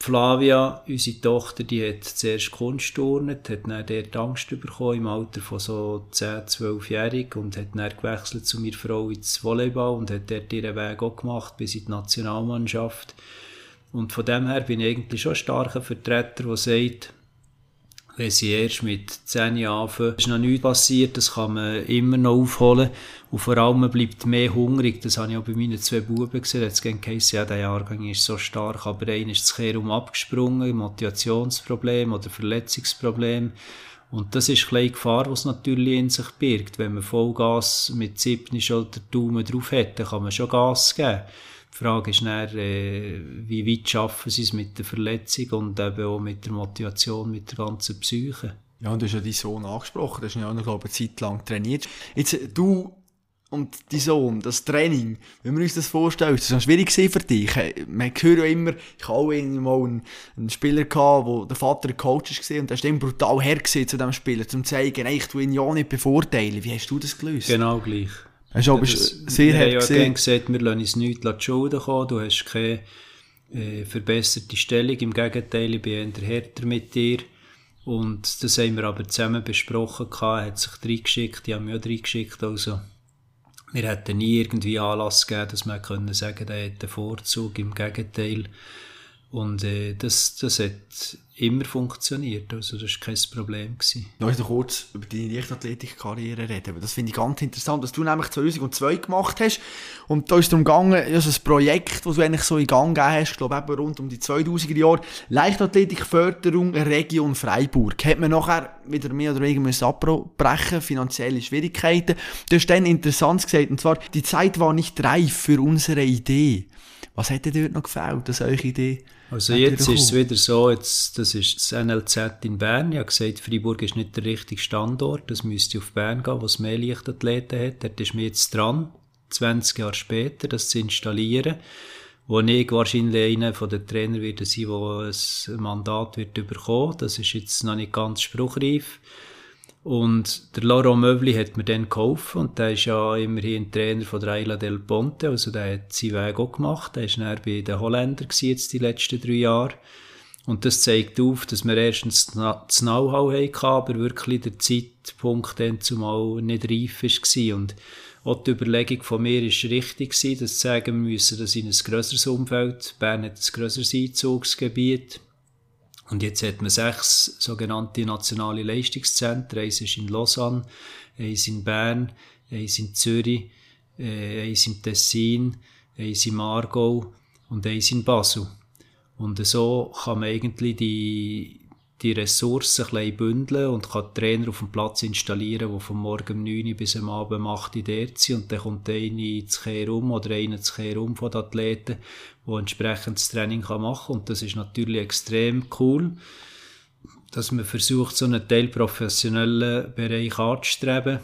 Flavia, unsere Tochter, die hat zuerst Kunst turnet, hat dann dort Angst bekommen im Alter von so 10, 12 Jahren und hat dann gewechselt zu meiner Frau ins Volleyball und hat dort ihren Weg auch gemacht bis in die Nationalmannschaft. Und von dem her bin ich eigentlich schon ein starker Vertreter, der sagt, wenn sie erst mit 10 anfangen, ist noch nichts passiert, das kann man immer noch aufholen. Und vor allem man bleibt mehr hungrig, das habe ich auch bei meinen zwei Buben gesehen, jetzt geheißen, ja, der Jahrgang ist so stark, aber einer ist zu Kehr um abgesprungen, Motivationsproblem oder Verletzungsproblem. Und das ist eine Gefahr, die es natürlich in sich birgt. Wenn man Vollgas mit 7 schon den Daumen drauf hat, dann kann man schon Gas geben. Die Frage ist dann, äh, wie weit schaffen sie es mit der Verletzung und eben auch mit der Motivation, mit der ganzen Psyche. Ja, und du hast ja deinen Sohn angesprochen, der ist ja auch noch, glaube ich, eine Zeit lang trainiert. Jetzt, du und dein Sohn, das Training, wenn wir uns das vorstellen, das war schwierig für dich. Man hört ja immer, ich habe auch mal einen, einen Spieler gehabt, wo der Vater Coach war und der ist immer brutal hergesehen zu diesem Spieler, um zu zeigen, ich tu ihn ja nicht bevorteilen. Wie hast du das gelöst? Genau gleich. Hast du aber sehr hart ja gesehen. gesagt, wir lassen uns nichts zu Schulden kommen, du hast keine äh, verbesserte Stellung, im Gegenteil, ich bin eher härter mit dir. Und das haben wir aber zusammen besprochen, er hat sich reingeschickt, ich habe mich auch reingeschickt, also wir hätten nie irgendwie Anlass gegeben, dass wir können sagen, er hat einen Vorzug, im Gegenteil. Und äh, das, das hat immer funktioniert, also das war kein Problem. Gewesen. Lass noch kurz über deine Leichtathletik-Karriere reden, das finde ich ganz interessant, dass du nämlich 2002 gemacht hast und da ist es darum gegangen, also ein Projekt, das du eigentlich so in Gang gegeben hast, ich glaube eben rund um die 2000er Jahre, Leichtathletik-Förderung Region Freiburg. Hat man nachher wieder mehr oder weniger abbrechen, finanzielle Schwierigkeiten. Du hast dann interessant gesagt, und zwar, die Zeit war nicht reif für unsere Idee. Was hätte dort noch gefällt, dass eure Idee also jetzt ist es wieder so, jetzt, das ist das NLZ in Bern. Ich habe gesagt, Freiburg ist nicht der richtige Standort. Das müsste auf Bern gehen, wo es mehr Leichtathleten hat. Dort ist mir jetzt dran, 20 Jahre später, das zu installieren. Wo ich wahrscheinlich einer von den Trainern wird sein, der ein Mandat wird bekommen. Das ist jetzt noch nicht ganz spruchreif. Und der Laurent Möbli hat mir dann geholfen und der ist ja immerhin Trainer von der Isla del Ponte, also der hat seinen Weg auch gemacht. Der ist dann bei den Holländern jetzt die letzten drei Jahre. Und das zeigt auf, dass wir erstens das Know-how hatten, aber wirklich der Zeitpunkt dann zumal nicht reif war. Und auch die Überlegung von mir war richtig, dass zu sagen, wir müssen das in ein grösseres Umfeld, Bern hat ein grösseres Einzugsgebiet, und jetzt hat man sechs sogenannte nationale Leistungszentren. Eins ist in Lausanne, eins in Bern, eins in Zürich, äh, eins im Tessin, eins im Aargau und eins in Basel. Und so kann man eigentlich die, die Ressourcen ein bündeln und kann Trainer auf dem Platz installieren, die von morgen um 9 Uhr bis am Abend um 8 Uhr dort sind. Und dann kommt einer zu um oder einer zu um von den Athleten, der entsprechend das Training machen kann. Und das ist natürlich extrem cool, dass man versucht, so einen teilprofessionellen Bereich anzustreben,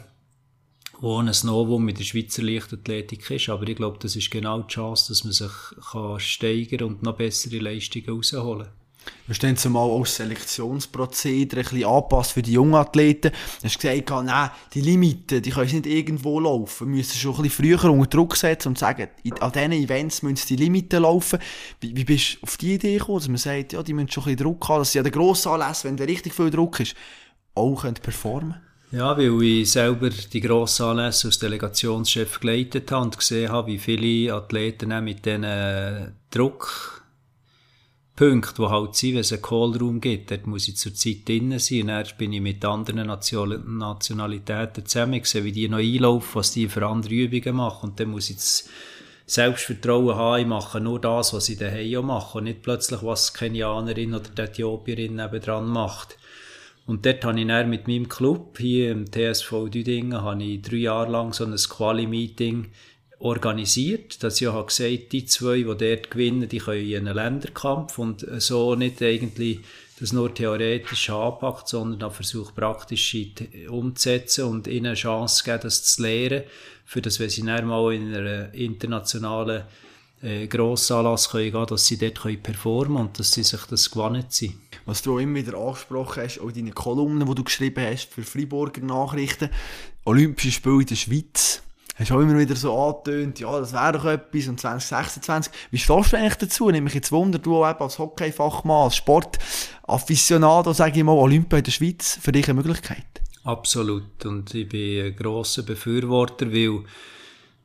wo ein Novum mit der Schweizer Leichtathletik ist. Aber ich glaube, das ist genau die Chance, dass man sich kann steigern und noch bessere Leistungen herausholen kann. Wir stehen zumal auch Selektionsprozedere ein bisschen für die jungen Athleten. Du hast gesagt, nein, die Limiten, die können nicht irgendwo laufen. Wir müssen schon ein bisschen früher unter Druck setzen und sagen, an diesen Events müssen die Limiten laufen. Wie, wie bist du auf die Idee gekommen, dass man sagt, ja, die müssen schon ein bisschen Druck haben, dass sie an den grossen Anlässen, wenn da richtig viel Druck ist, auch performen können? Ja, weil ich selber die grossen Anlässe als Delegationschef geleitet habe und gesehen habe, wie viele Athleten mit diesen Druck Punkte, die halt sind, wenn es einen Callroom gibt, dort muss ich zur Zeit drinnen sein. Und dann bin ich mit anderen Nation Nationalitäten zusammen, ich sehe, wie die noch einlaufen, was die für andere Übungen machen. Und dann muss ich das Selbstvertrauen haben, ich mache nur das, was ich daheim auch mache. Und nicht plötzlich, was die Kenianerin oder die Äthiopierin nebenan macht. Und dort habe ich dann mit meinem Club, hier im TSV Düdingen, habe ich drei Jahre lang so ein Quali-Meeting organisiert, dass ich auch gesagt die zwei, die dort gewinnen, die können in einen Länderkampf und so nicht eigentlich das nur theoretisch anpackt, sondern auch versucht praktisch umzusetzen und ihnen eine Chance geben, das zu lernen, für das, wenn sie dann mal in einer internationalen äh, Grossanlass können gehen, dass sie dort können performen und dass sie sich das gewonnen sind. Was du auch immer wieder angesprochen hast, auch deine Kolumnen, die du geschrieben hast für Freiburger Nachrichten, Olympische Spiele in der Schweiz, hast du auch immer wieder so angetönt, ja, das wäre doch etwas und 2026. Wie stehst du eigentlich dazu? Nimm mich jetzt Wunder, du auch als Hockeyfachmann, als Sportafficionado, sage ich mal, Olympia in der Schweiz, für dich eine Möglichkeit? Absolut. Und ich bin ein grosser Befürworter, weil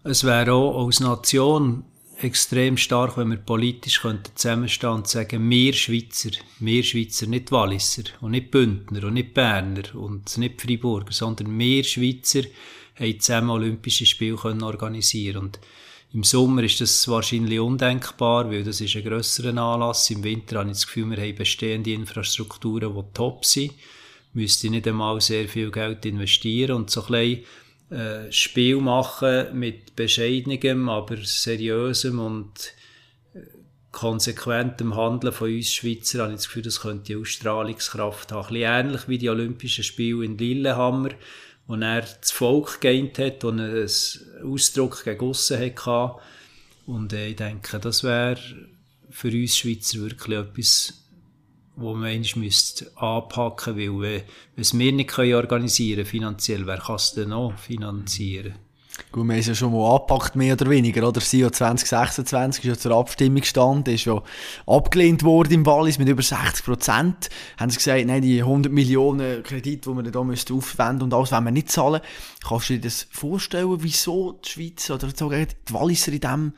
es wäre auch als Nation extrem stark, wenn wir politisch könnten zusammenstehen und sagen, wir Schweizer, wir Schweizer, nicht Walliser und nicht Bündner und nicht Berner und nicht Freiburger, sondern wir Schweizer haben zusammen Olympische Spiele können organisieren und im Sommer ist das wahrscheinlich undenkbar, weil das ist ein grösserer Anlass. Im Winter habe ich das Gefühl, wir haben bestehende Infrastrukturen, die top sind. Müsste nicht einmal sehr viel Geld investieren und so ein bisschen äh, Spiel machen mit bescheidenem, aber seriösem und äh, konsequentem Handeln von uns Schweizer habe ich das Gefühl, das könnte die Ausstrahlungskraft haben. Ein bisschen ähnlich wie die Olympischen Spiele in Lillehammer, wo er das Volk geeint hat und einen Ausdruck gegen aussen hatte. Und äh, ich denke, das wäre für uns Schweizer wirklich etwas, wo man eigentlich müsste anpacken müsste, weil wenn es wir nicht können organisieren finanziell, wer kann es denn noch finanzieren? Gut, wir haben es ja schon mal angepackt, mehr oder weniger, oder? SIO 2026 ist ja zur Abstimmung gestanden, ist ja abgelehnt worden im Wallis mit über 60 Prozent. Haben sie gesagt, nein, die 100 Millionen Kredit, die wir da müssten aufwenden und alles wollen wir nicht zahlen. Kannst du dir das vorstellen, wieso die Schweiz oder sogar die Walliser in diesem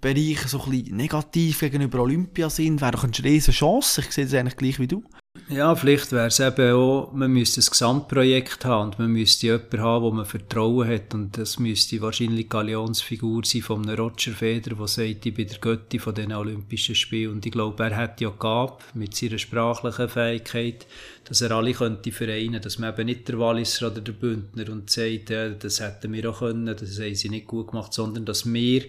Bereich so ein bisschen negativ gegenüber Olympia sind? Wäre doch eine riesige Chance. Ich sehe das eigentlich gleich wie du. Ja, vielleicht wäre es eben auch, man müsste ein Gesamtprojekt haben und man müsste jemanden haben, wo man Vertrauen hat und das müsste wahrscheinlich die Galionsfigur sein von einem Roger Federer, der sagt, ich bin der Götti von den Olympischen Spielen. Und ich glaube, er hat ja gehabt mit seiner sprachlichen Fähigkeit, dass er alle könnte vereinen, dass man eben nicht der Walliser oder der Bündner und sagt, das hätten wir auch können, das haben sie nicht gut gemacht, sondern dass wir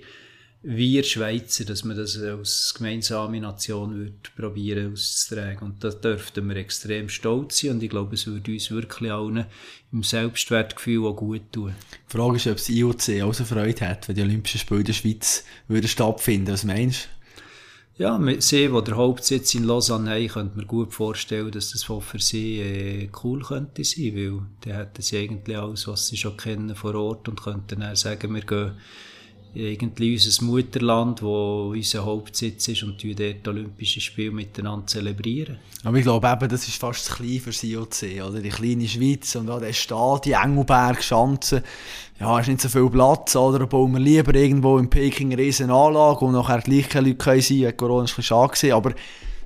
wir Schweizer, dass man das als gemeinsame Nation wird probieren auszutragen. Und da dürften wir extrem stolz sein und ich glaube, es würde uns wirklich allen im Selbstwertgefühl auch gut tun. Die Frage ist, ob das IOC auch so Freude hat, wenn die Olympischen Spiele in der Schweiz würden stattfinden. Was meinst du? Ja, sie, die den Hauptsitz in Lausanne haben, könnte man gut vorstellen, dass das für sie äh, cool könnte sein, weil dann hätten sie eigentlich alles, was sie schon kennen, vor Ort und könnten dann sagen, wir gehen irgendwie unser Mutterland, wo unser Hauptsitz ist und wir dort Olympische Spiele miteinander zelebrieren. Aber ich glaube eben, das ist fast zu klein für das IOC, oder? Die kleine Schweiz und auch der Stadion, Engelberg, Schanzen, ja, ist nicht so viel Platz, oder? Da bauen wir lieber irgendwo in Peking eine riesen Anlage, wo nachher gleich keine Leute sein können, Corona ist ein bisschen schade aber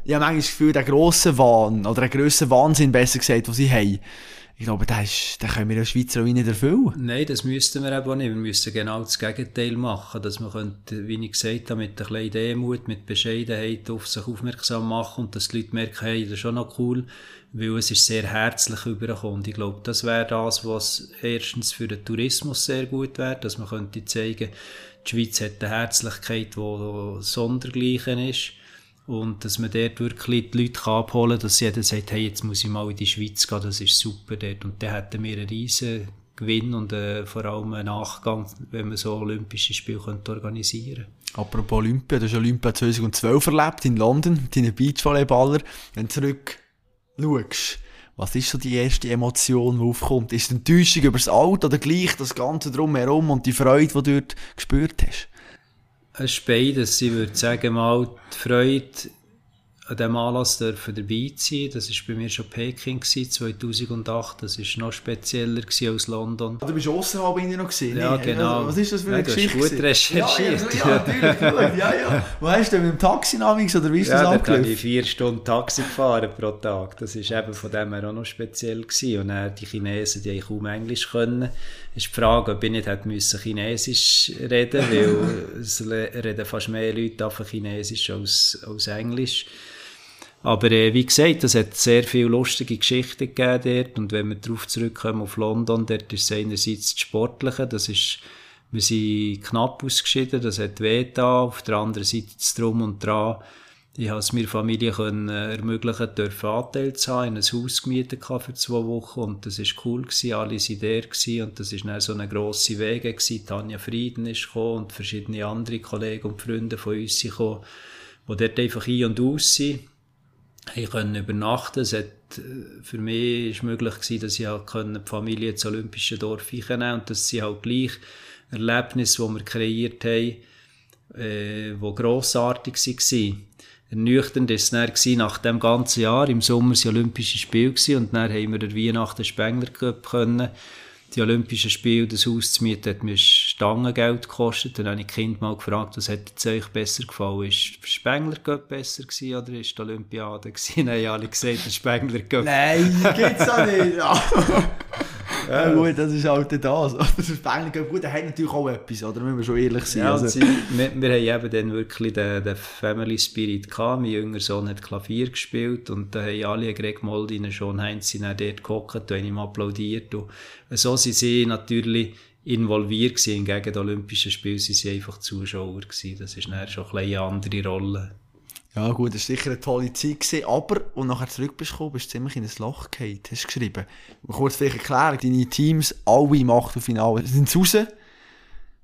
ich habe manchmal das Gefühl, der grosse Wahn, oder der grösse Wahnsinn, besser gesagt, den sie haben, ich glaube, das können wir als Schweizer auch nicht erfüllen. Nein, das müssten wir eben nicht. Wir müssen genau das Gegenteil machen, dass man könnte, wie ich gesagt habe, mit ein bisschen Demut, mit Bescheidenheit auf sich aufmerksam machen und dass die Leute merken, hey, das ist schon noch cool, weil es ist sehr herzlich übergekommen. ich glaube, das wäre das, was erstens für den Tourismus sehr gut wäre, dass man könnte zeigen, die Schweiz hat eine Herzlichkeit, die sondergleichen ist und dass man dort wirklich die Leute abholen kann, dass jeder sagt, hey, jetzt muss ich mal in die Schweiz gehen, das ist super dort. Und dann hätten wir einen riesen Gewinn und äh, vor allem einen Nachgang, wenn man so Olympische Spiele könnte organisieren Apropos Olympia, du hast Olympia 2012 erlebt in London mit deinen Beachvolleyballer. Wenn du zurück schaust, was ist so die erste Emotion, die aufkommt? Ist es Enttäuschung über das Auto oder gleich das Ganze drumherum und die Freude, die du dort gespürt hast? Ist beides. Ich würde sagen, mal die Freude an diesem Anlass dürfen dabei sein. Das war bei mir schon Peking 2008. Das war noch spezieller als London. Du bist außerhalb noch gesehen. Ja, genau. Was ist das für eine ja, Geschichte? Du hast gut recherchiert. Ja, ja, natürlich. ja, ja. Wo hast du denn mit dem Taxi namens oder wie ist ja, das abgelaufen? Ja, habe ich vier Stunden Taxi gefahren pro Tag. Das war eben von dem her auch noch speziell. Gewesen. Und dann die Chinesen, die kaum Englisch können. ist die Frage, ob ich nicht hätte müssen Chinesisch reden weil es reden fast mehr Leute auf Chinesisch als, als Englisch. Aber äh, wie gesagt, es hat sehr viele lustige Geschichten gegeben dort. Und wenn wir darauf zurückkommen auf London, dort ist es einerseits das Sportliche, das ist, wir sind knapp ausgeschieden, das hat weh da. Auf der anderen Seite das Drum und Dran. Ich habe es mir Familie können äh, ermöglichen, dürfen Anteil zu haben, ein Haus gemietet für zwei Wochen und das ist cool gewesen, alle waren der gewesen und das ist dann so eine grosse Wege gewesen. Tanja Frieden ist gekommen und verschiedene andere Kollegen und Freunde von uns sind gekommen, die dort einfach ein- und aus sind konnte übernachten. Es hat, äh, für mich ist möglich gewesen, dass ich halt die Familie ins Olympische Dorf einnehmen und das sind halt gleich Erlebnisse, die wir kreiert haben, äh, die grossartig waren. Ernüchternd war es nach dem ganzen Jahr. Im Sommer waren Olympische Spiele und dann haben wir den Weihnachten Spengler können die Olympischen Spiele, das Haus zu mieten, hat mir Stangengeld gekostet. Dann habe ich Kind mal gefragt, was hat es euch besser gefallen? Ist der Spengler Cup besser gewesen oder ist die Olympiade gewesen? Nein, alle gesagt, der Spengler Cup. Nein, gibt's auch nicht. Ja, gut, das ist halt das. Das ist eigentlich gut, der hat natürlich auch etwas, oder? Müssen wir schon ehrlich sein. Ja, also. wir, wir haben eben dann wirklich den, den Family Spirit gehabt. Mein jüngerer Sohn hat Klavier gespielt und da haben alle Greg Moldin schon Heinz sind dort gehockt und haben ihm applaudiert. Und so sind sie natürlich involviert gewesen. Gegen die Olympischen Spiele sind sie einfach Zuschauer gewesen. Das ist dann schon eine andere Rolle. Ja gut, das war sicher eine tolle Zeit, gewesen, aber, und nachher zurück bist du gekommen, bist du ziemlich in ein Loch gefallen, hast du geschrieben. Mal kurz vielleicht erklären, deine Teams, alle im Achtelfinale, sind raus,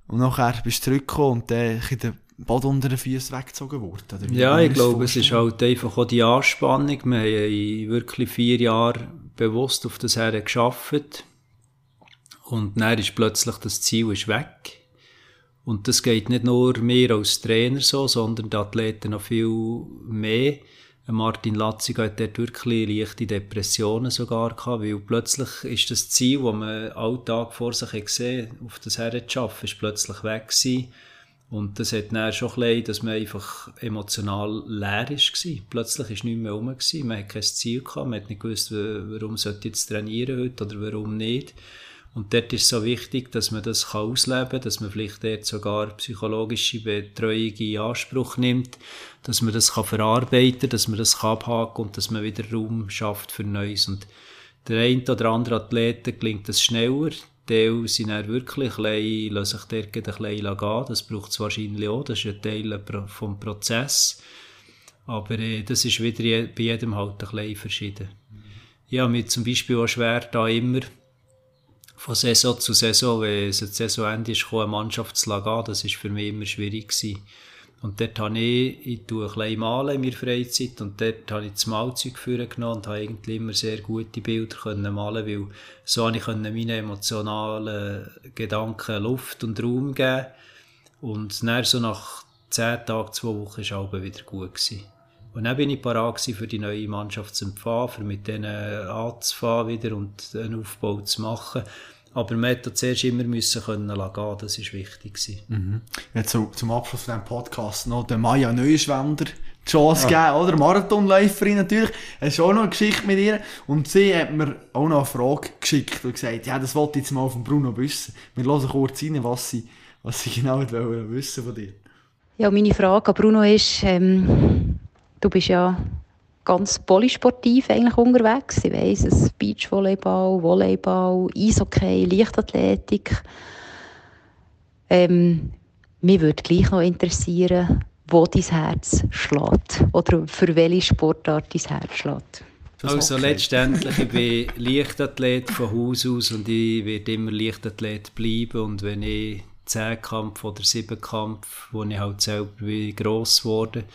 und nachher bist du zurückgekommen und dann ist der Boden unter den Füßen weggezogen worden. ja, ich glaube, es ist halt einfach auch die Anspannung. Wir haben wirklich vier Jahre bewusst auf das her geschafft und dann ist plötzlich das Ziel ist weg und das geht nicht nur mir als Trainer so, sondern die Athleten noch viel mehr. Martin Latzig hat dort wirklich leichte Depressionen sogar gehabt, weil plötzlich ist das Ziel, das man alltag vor sich gesehen auf das Herren zu arbeiten, ist plötzlich weg gewesen. Und das hat dann schon ein dass man einfach emotional leer war. Plötzlich war nichts mehr rum. Man hat kein Ziel gehabt, man hat nicht gewusst, warum sollte ich jetzt trainieren heute oder warum nicht. Und dort ist es so wichtig, dass man das ausleben kann, dass man vielleicht dort sogar psychologische Betreuung in Anspruch nimmt, dass man das kann verarbeiten kann, dass man das kann abhaken und dass man wieder Raum schafft für Neues. Und der eine oder andere Athleten gelingt das schneller, die sind dann wirklich ein lassen sich dort ein bisschen gehen. Das braucht es wahrscheinlich auch, das ist ein Teil vom Prozess. Aber äh, das ist wieder bei jedem halt ein bisschen verschieden. Ja, mir zum Beispiel auch schwer, da immer von Saison zu Saison, wenn es ein Saisonende ist, eine Mannschaft zu lagen, das war für mich immer schwierig gewesen. Und dort habe ich, ich tue ein bisschen malen in meiner Freizeit und dort habe ich das Malzeug genommen und habe eigentlich immer sehr gute Bilder können malen, weil so konnte ich meine emotionalen Gedanken Luft und Raum geben. Und dann so nach zehn Tagen, zwei Wochen, war es wieder gut gewesen. Und dann bin ich parat für die neue Mannschaft zu empfangen, für mit denen anzufahren wieder und einen Aufbau zu machen. Aber man hätte zuerst immer müssen können gehen, das war wichtig. Mhm. Jetzt so, zum Abschluss von diesem Podcast noch der Maya Neuschwender die Chance ja. geben, oder? Marathonläuferin natürlich. Es ist auch noch eine Geschichte mit ihr. Und sie hat mir auch noch eine Frage geschickt und gesagt, ja, das wollte ich jetzt mal von Bruno wissen. Wir hören kurz rein, was sie, was sie genau wissen von dir. Ja, meine Frage an Bruno ist, ähm, du bist ja ganz polysportiv eigentlich unterwegs. Ich weiss, es Beachvolleyball, Volleyball, Eishockey, Leichtathletik. Ähm, mich würde gleich noch interessieren, wo dein Herz schlägt oder für welche Sportart dein Herz schlägt. Also letztendlich, ich bin Leichtathlet von Haus aus und ich werde immer Leichtathlet bleiben und wenn ich Zehnkampf oder Siebenkampf, wo ich halt selber gross geworden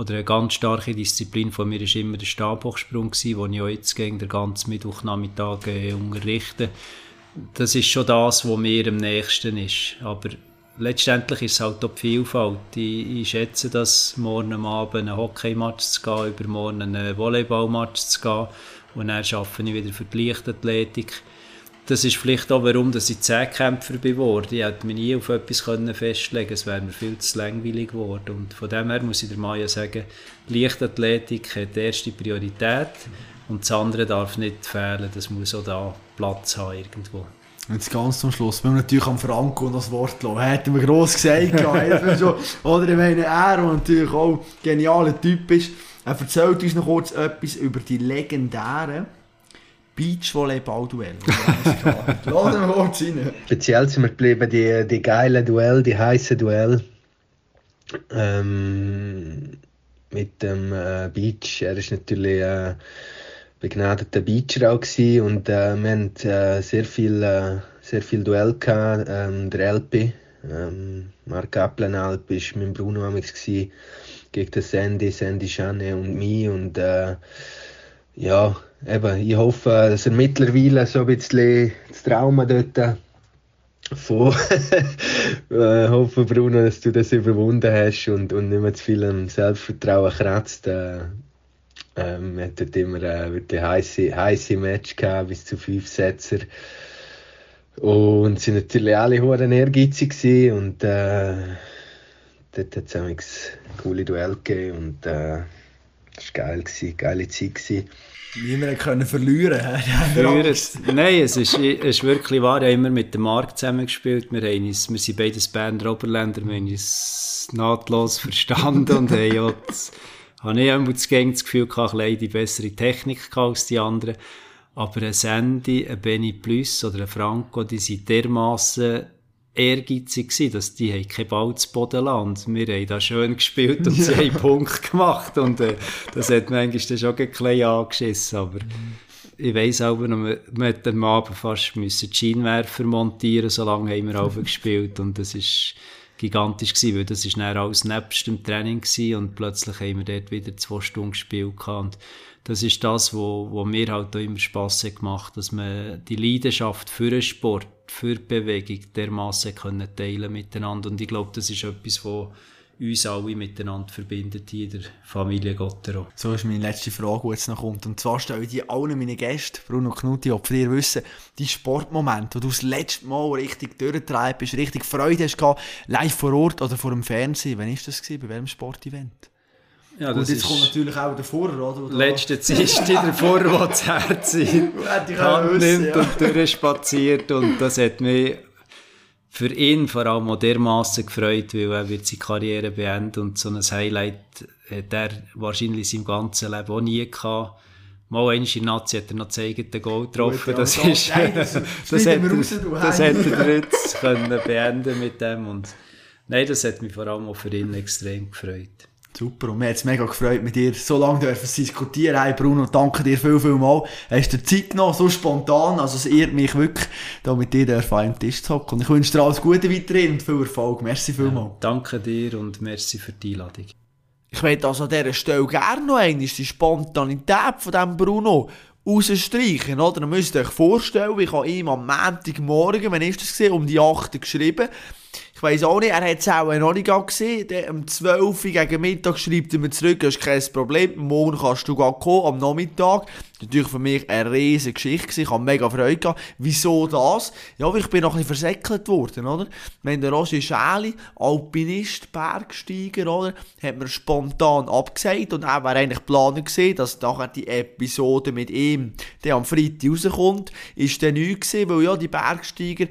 oder eine ganz starke Disziplin von mir war immer der Stabhochsprung, den ich auch jetzt gegen den ganzen Mittwochnachmittag äh, unterrichte. Das ist schon das, was mir am nächsten ist. Aber letztendlich ist es halt auch die Vielfalt. Ich, ich schätze das, morgen Abend einen Hockeymatch zu gehen, übermorgen einen Volleyballmatch zu gehen und dann arbeite ich wieder für die Leichtathletik das ist vielleicht auch, warum dass ich Zehnkämpfer geworden. Ich hätte mich nie auf etwas festlegen. Es wäre mir viel zu langweilig geworden. Und von dem her muss ich der Maya sagen, Leichtathletik hat die erste Priorität und das andere darf nicht fehlen, das muss auch da Platz haben irgendwo. Jetzt ganz zum Schluss, wenn wir natürlich am Franco das Wort lassen, hätten wir gross gesagt, oder ich meine, er, der natürlich auch ein genialer Typ ist, er erzählt uns noch kurz etwas über die legendären Beachvolleyball-Duell. Laden wir kurz rein. Speziell sind wir geblieben, die, die geilen Duell, die heißen Duell. Ähm, mit dem äh, Beach. Er ist natürlich äh, begnadeter Beacher auch gewesen und äh, wir haben äh, sehr viel, äh, sehr viel Duell gehabt. Ähm, der LP, ähm, Mark Applenalp, war mit Bruno Amix gegen den Sandy, Sandy Schane und mich und äh, ja, eben, ich hoffe, dass er mittlerweile so ein bisschen das Trauma dort von äh, hoffe, Bruno, dass du das überwunden hast und, und nicht mehr zu viel am Selbstvertrauen kratzt. Äh, ähm, wir hatten immer äh, wirklich heiße, heiße Match gehabt, bis zu fünf Sätze. Und sie waren natürlich alle hohe ehrgeizig und äh, dort hat es coole Duell gegeben und äh, das war geil, gewesen, geile Zeit. Gewesen. Niemand können verlieren. verlieren. Nein, es ist, es ist wirklich wahr. Wir haben immer mit dem Markt zusammengespielt. Wir, haben uns, wir sind beides Berner Oberländer. Wir haben uns nahtlos verstanden und haben auch das, habe ich immer das Gefühl gehabt, ich die bessere Technik als die anderen. Aber ein Sandy, ein Benny Plus oder ein Franco, die sind dermassen ehrgeizig gewesen, dass die haben keinen Ball zu Boden lassen. Wir haben da schön gespielt und sie haben Punkt gemacht. Und äh, das hat manchmal schon ein bisschen angeschissen, aber ich weiss auch, man, man hat am Abend fast müssen die Scheinwerfer montieren, so lange haben wir gespielt. Und das ist gigantisch gewesen, weil das ist dann alles nebst dem Training gewesen. Und plötzlich haben wir dort wieder zwei Stunden gespielt und das ist das, wo, wo mir halt auch immer Spass hat gemacht, dass man die Leidenschaft für den Sport, für die Bewegung dermassen können teilen miteinander und ich glaube, das ist etwas, wo uns alle miteinander verbindet hier in der Familie Gottero. So ist meine letzte Frage, die jetzt noch kommt. Und zwar stelle ich die allen meinen Gästen, Bruno Knutti, ob ihr wissen, die Sportmomente, wo du das letzte Mal richtig durchgetragen bist, richtig Freude hast gehabt, live vor Ort oder vor dem Fernsehen. Wann war das gewesen? Bei welchem Sportevent? Ja, das und jetzt kommt natürlich auch der Vorder, oder? Letzte Zeit der Vorder, der das Herz in die Hand nimmt ja. und durchspaziert. Und das hat mich für ihn vor allem auch dermassen gefreut, weil er wird seine Karriere beenden und so ein Highlight hat er wahrscheinlich in seinem ganzen Leben auch nie gehabt. Mal einmal in Nazi hat er noch gezeigt, den Goal getroffen. Das, ist, das, das, das, hat, er, das hätte er jetzt können beenden mit dem. Und nein, das hat mich vor allem auch für ihn extrem gefreut. Super, und mir hat es mega gefreut, mit dir so lange dürfen zu diskutieren. Hey Bruno, danke dir viel, viel mal. Hast du Zeit genommen, so spontan, also es ehrt mich wirklich, da mit dir auf einem Tisch zu hocken. Und ich wünsche dir alles Gute weiterhin und viel Erfolg. Merci viel mal. Ja, danke dir und merci für die Einladung. Ich möchte also an dieser Stelle gerne noch einmal die Spontanität von diesem Bruno rausstreichen, oder? Ihr müsst euch vorstellen, ich habe ihm am Montagmorgen, wann ist das gesehen, um die 8 geschrieben, ich weiss auch nicht, er hat es auch noch nicht gesehen. Der, um 12 Uhr gegen Mittag schreibt er mir zurück, das ist kein Problem, morgen kannst du kommen, am Nachmittag. Natürlich für mich eine riesige Geschichte ich habe mega Freude gehabt. Wieso das? Ja, weil ich bin noch ein bisschen versäckelt worden, oder? Wenn der Roger Schäli, Alpinist, Bergsteiger, oder? Hat mir spontan abgesagt und er wäre eigentlich geplant gesehen, dass nachher die Episode mit ihm, der am Freitag rauskommt, ist dann nichts gewesen, weil ja, die Bergsteiger,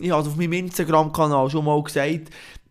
ich habe auf meinem Instagram-Kanal schon mal gesagt,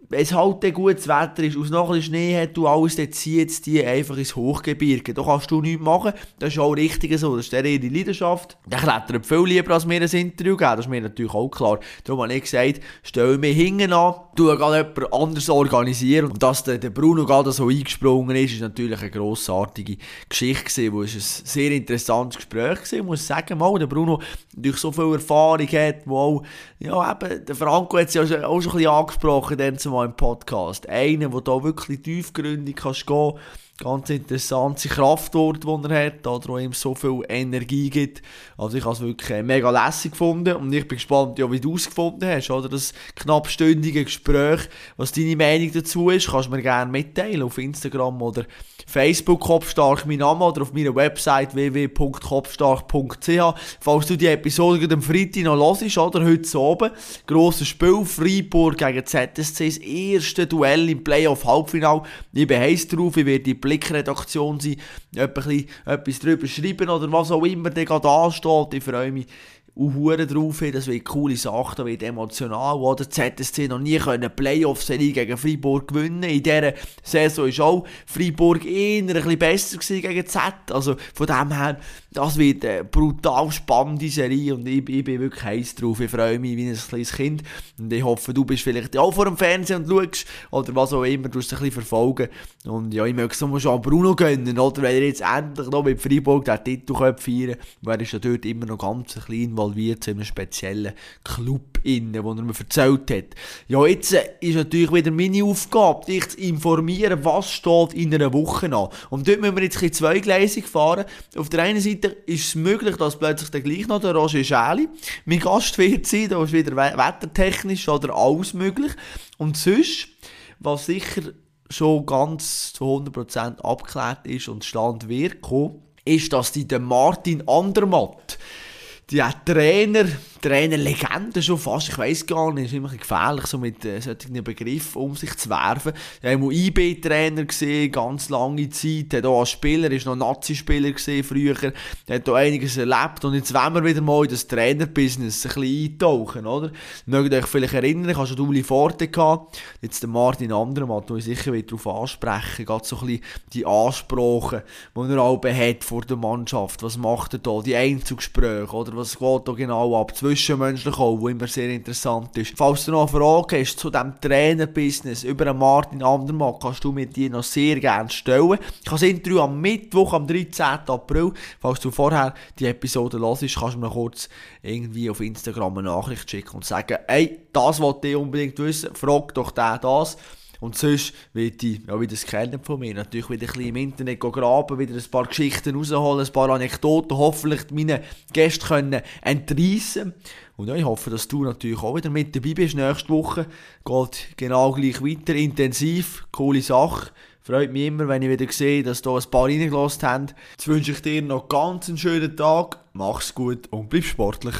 wenn es halt gutes Wetter ist, aus noch ein Schnee hat, du alles, dann zieht die einfach ins Hochgebirge. Da kannst du nichts machen. Das ist auch richtig so. Das ist ihre Leidenschaft. Der klettert viel lieber, als mir ein Interview geben. Das ist mir natürlich auch klar. Darum habe ich gesagt, stell mich hinten an, tu jemand anders organisieren. Und dass der, Bruno gerade so eingesprungen ist, ist natürlich eine grossartige Geschichte gewesen, wo es ein sehr interessantes Gespräch war. Ich muss sagen, mal, der Bruno durch so viel Erfahrung hat, wo auch, ja eben, der Franco hat es ja auch schon ein bisschen angesprochen, dann zumal im Podcast. Einer, der da wirklich tiefgründig kannst gehen ganz interessante Kraftwort, die er hat, oder ihm so viel Energie gibt. Also ich habe es wirklich mega lässig gefunden und ich bin gespannt, wie du es gefunden hast, oder das knappstündige Gespräch, was deine Meinung dazu ist, kannst du mir gerne mitteilen auf Instagram oder Facebook Kopfstark mein Name oder auf meiner Website www.kopfstark.ch. Falls du die Episode am Freitag noch hörst, oder heute oben, grosses Spiel, Freiburg gegen ZSC, das erste Duell im Playoff-Halbfinale. Ich bin heiß drauf, ich werde die Blickredaktion sein, etwas drüber schreiben oder was auch immer da gerade ansteht. Ich freue mich auch drauf hin, das wird coole Sache, das wird emotional, oder? ZSC noch nie können Playoff-Serie gegen Freiburg gewinnen. In dieser Saison ist auch Freiburg eher ein bisschen besser gewesen gegen Z. Also von dem her, das wird eine brutal spannende Serie und ich, ich bin wirklich heiß drauf. Ich freue mich wie ein kleines Kind und ich hoffe, du bist vielleicht auch vor dem Fernsehen und schaust oder was auch immer, du es ein bisschen verfolgen. Und ja, ich möchte es schon Bruno gönnen, oder? Wenn er jetzt endlich noch mit Freiburg den Titel feiern könnte, weil er ist ja dort immer noch ganz klein, weil involviert in einem speziellen Club, innen, wo er mir erzählt hat. Ja, jetzt äh, ist natürlich wieder meine Aufgabe, dich zu informieren, was steht in einer Woche an. Und dort müssen wir jetzt ein zweigleisig fahren. Auf der einen Seite ist es möglich, dass plötzlich dann gleich noch der Roger Schäli mein Gast wird sein, da ist wieder wettertechnisch oder alles möglich. Und sonst, was sicher schon ganz zu 100% abgeklärt ist und Stand wird ist, dass die der Martin Andermatt die Trainer, Trainerlegende schon fast, ich weiß gar nicht, ist immer gefährlich, so mit äh, solchen Begriffen um sich zu werfen. Ich habe IB-Trainer gesehen, ganz lange Zeit, hat auch als Spieler, ist noch Nazi-Spieler gesehen früher, hat auch einiges erlebt. Und jetzt wollen wir wieder mal in das Trainer-Business ein bisschen eintauchen, oder? Mögt euch vielleicht erinnern, ich hatte schon Uli Forte gehabt, jetzt der Martin Andermann, wo ich sicher wieder darauf ansprechen, gerade so ein bisschen die Ansprachen, die er auch hat vor der Mannschaft, was macht er da, die Einzugsgespräche, oder was geht da genau ab, zwischenmenschlich auch, wo immer sehr interessant ist. Falls du noch eine Frage hast zu diesem Trainer-Business über Martin Andermann, kannst du mir die noch sehr gerne stellen. Ich habe das Interview am Mittwoch, am 13. April, falls du vorher die Episode hörst, kannst du mir kurz irgendwie auf Instagram eine Nachricht schicken und sagen, ey, das wollte ich unbedingt wissen, frag doch der das. Und sonst wird ich, ja, wie das kennen von mir, natürlich wieder ein bisschen im Internet graben, wieder ein paar Geschichten rausholen, ein paar Anekdoten, hoffentlich meine Gäste können entreissen. Und ja, ich hoffe, dass du natürlich auch wieder mit dabei bist nächste Woche. Geht genau gleich weiter, intensiv, coole Sache. Freut mich immer, wenn ich wieder sehe, dass da ein paar reingelassen haben. Jetzt wünsche ich dir noch ganz einen schönen Tag, mach's gut und bleib sportlich.